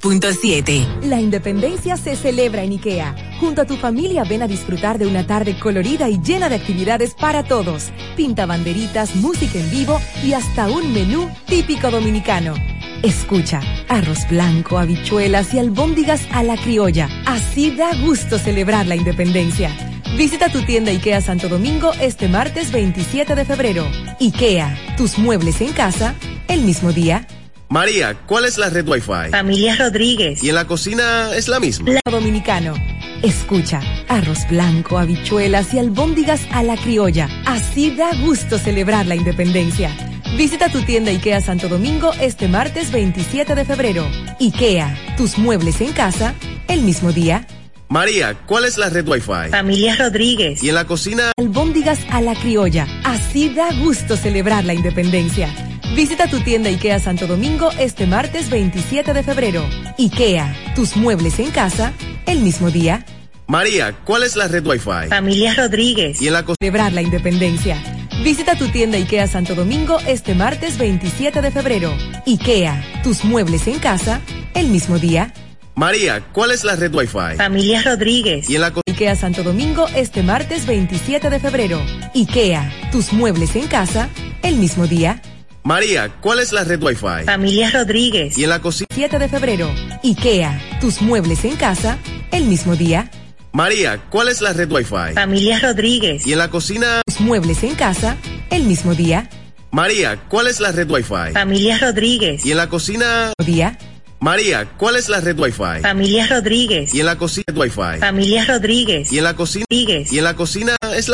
93.7. La independencia se celebra en IKEA. Junto a tu familia ven a disfrutar de una tarde colorida y llena de actividades para todos. Pinta banderitas, música en vivo y hasta un menú típico dominicano. Escucha, arroz blanco, habichuelas y albóndigas a la criolla. Así da gusto celebrar la independencia. Visita tu tienda IKEA Santo Domingo este martes 27 de febrero. IKEA, tus muebles en casa, el mismo día. María, ¿cuál es la red Wi-Fi? Familia Rodríguez. ¿Y en la cocina es la misma? La Dominicano. Escucha, arroz blanco, habichuelas y albóndigas a la criolla. Así da gusto celebrar la independencia. Visita tu tienda IKEA Santo Domingo este martes 27 de febrero. IKEA, tus muebles en casa, el mismo día. María, ¿cuál es la red Wi-Fi? Familia Rodríguez. ¿Y en la cocina? Albóndigas a la criolla. Así da gusto celebrar la independencia. Visita tu tienda IKEA Santo Domingo este martes 27 de febrero. IKEA, tus muebles en casa, el mismo día. María, ¿cuál es la red Wi-Fi? Familia Rodríguez. ¿Y en la Celebrar la independencia. Visita tu tienda IKEA Santo Domingo este martes 27 de febrero. IKEA, tus muebles en casa, el mismo día. María, ¿cuál es la red Wi-Fi? Familia Rodríguez. ¿Y en la IKEA Santo Domingo este martes 27 de febrero. IKEA, tus muebles en casa, el mismo día. María, ¿cuál es la red Wi-Fi? Familia Rodríguez. ¿Y en la cocina? 7 de febrero. IKEA, tus muebles en casa, el mismo día. María, ¿cuál es la red Wi-Fi? Familia Rodríguez. ¿Y en la cocina? Tus muebles en casa, el mismo día. María, ¿cuál es la red Wi-Fi? Familia Rodríguez. ¿Y en la cocina? Día. María, ¿cuál es la red Wi-Fi? Familia Rodríguez. ¿Y en la cocina Wi-Fi? Familia Rodríguez. ¿Y en la cocina? Rodríguez. ¿Y en la cocina es la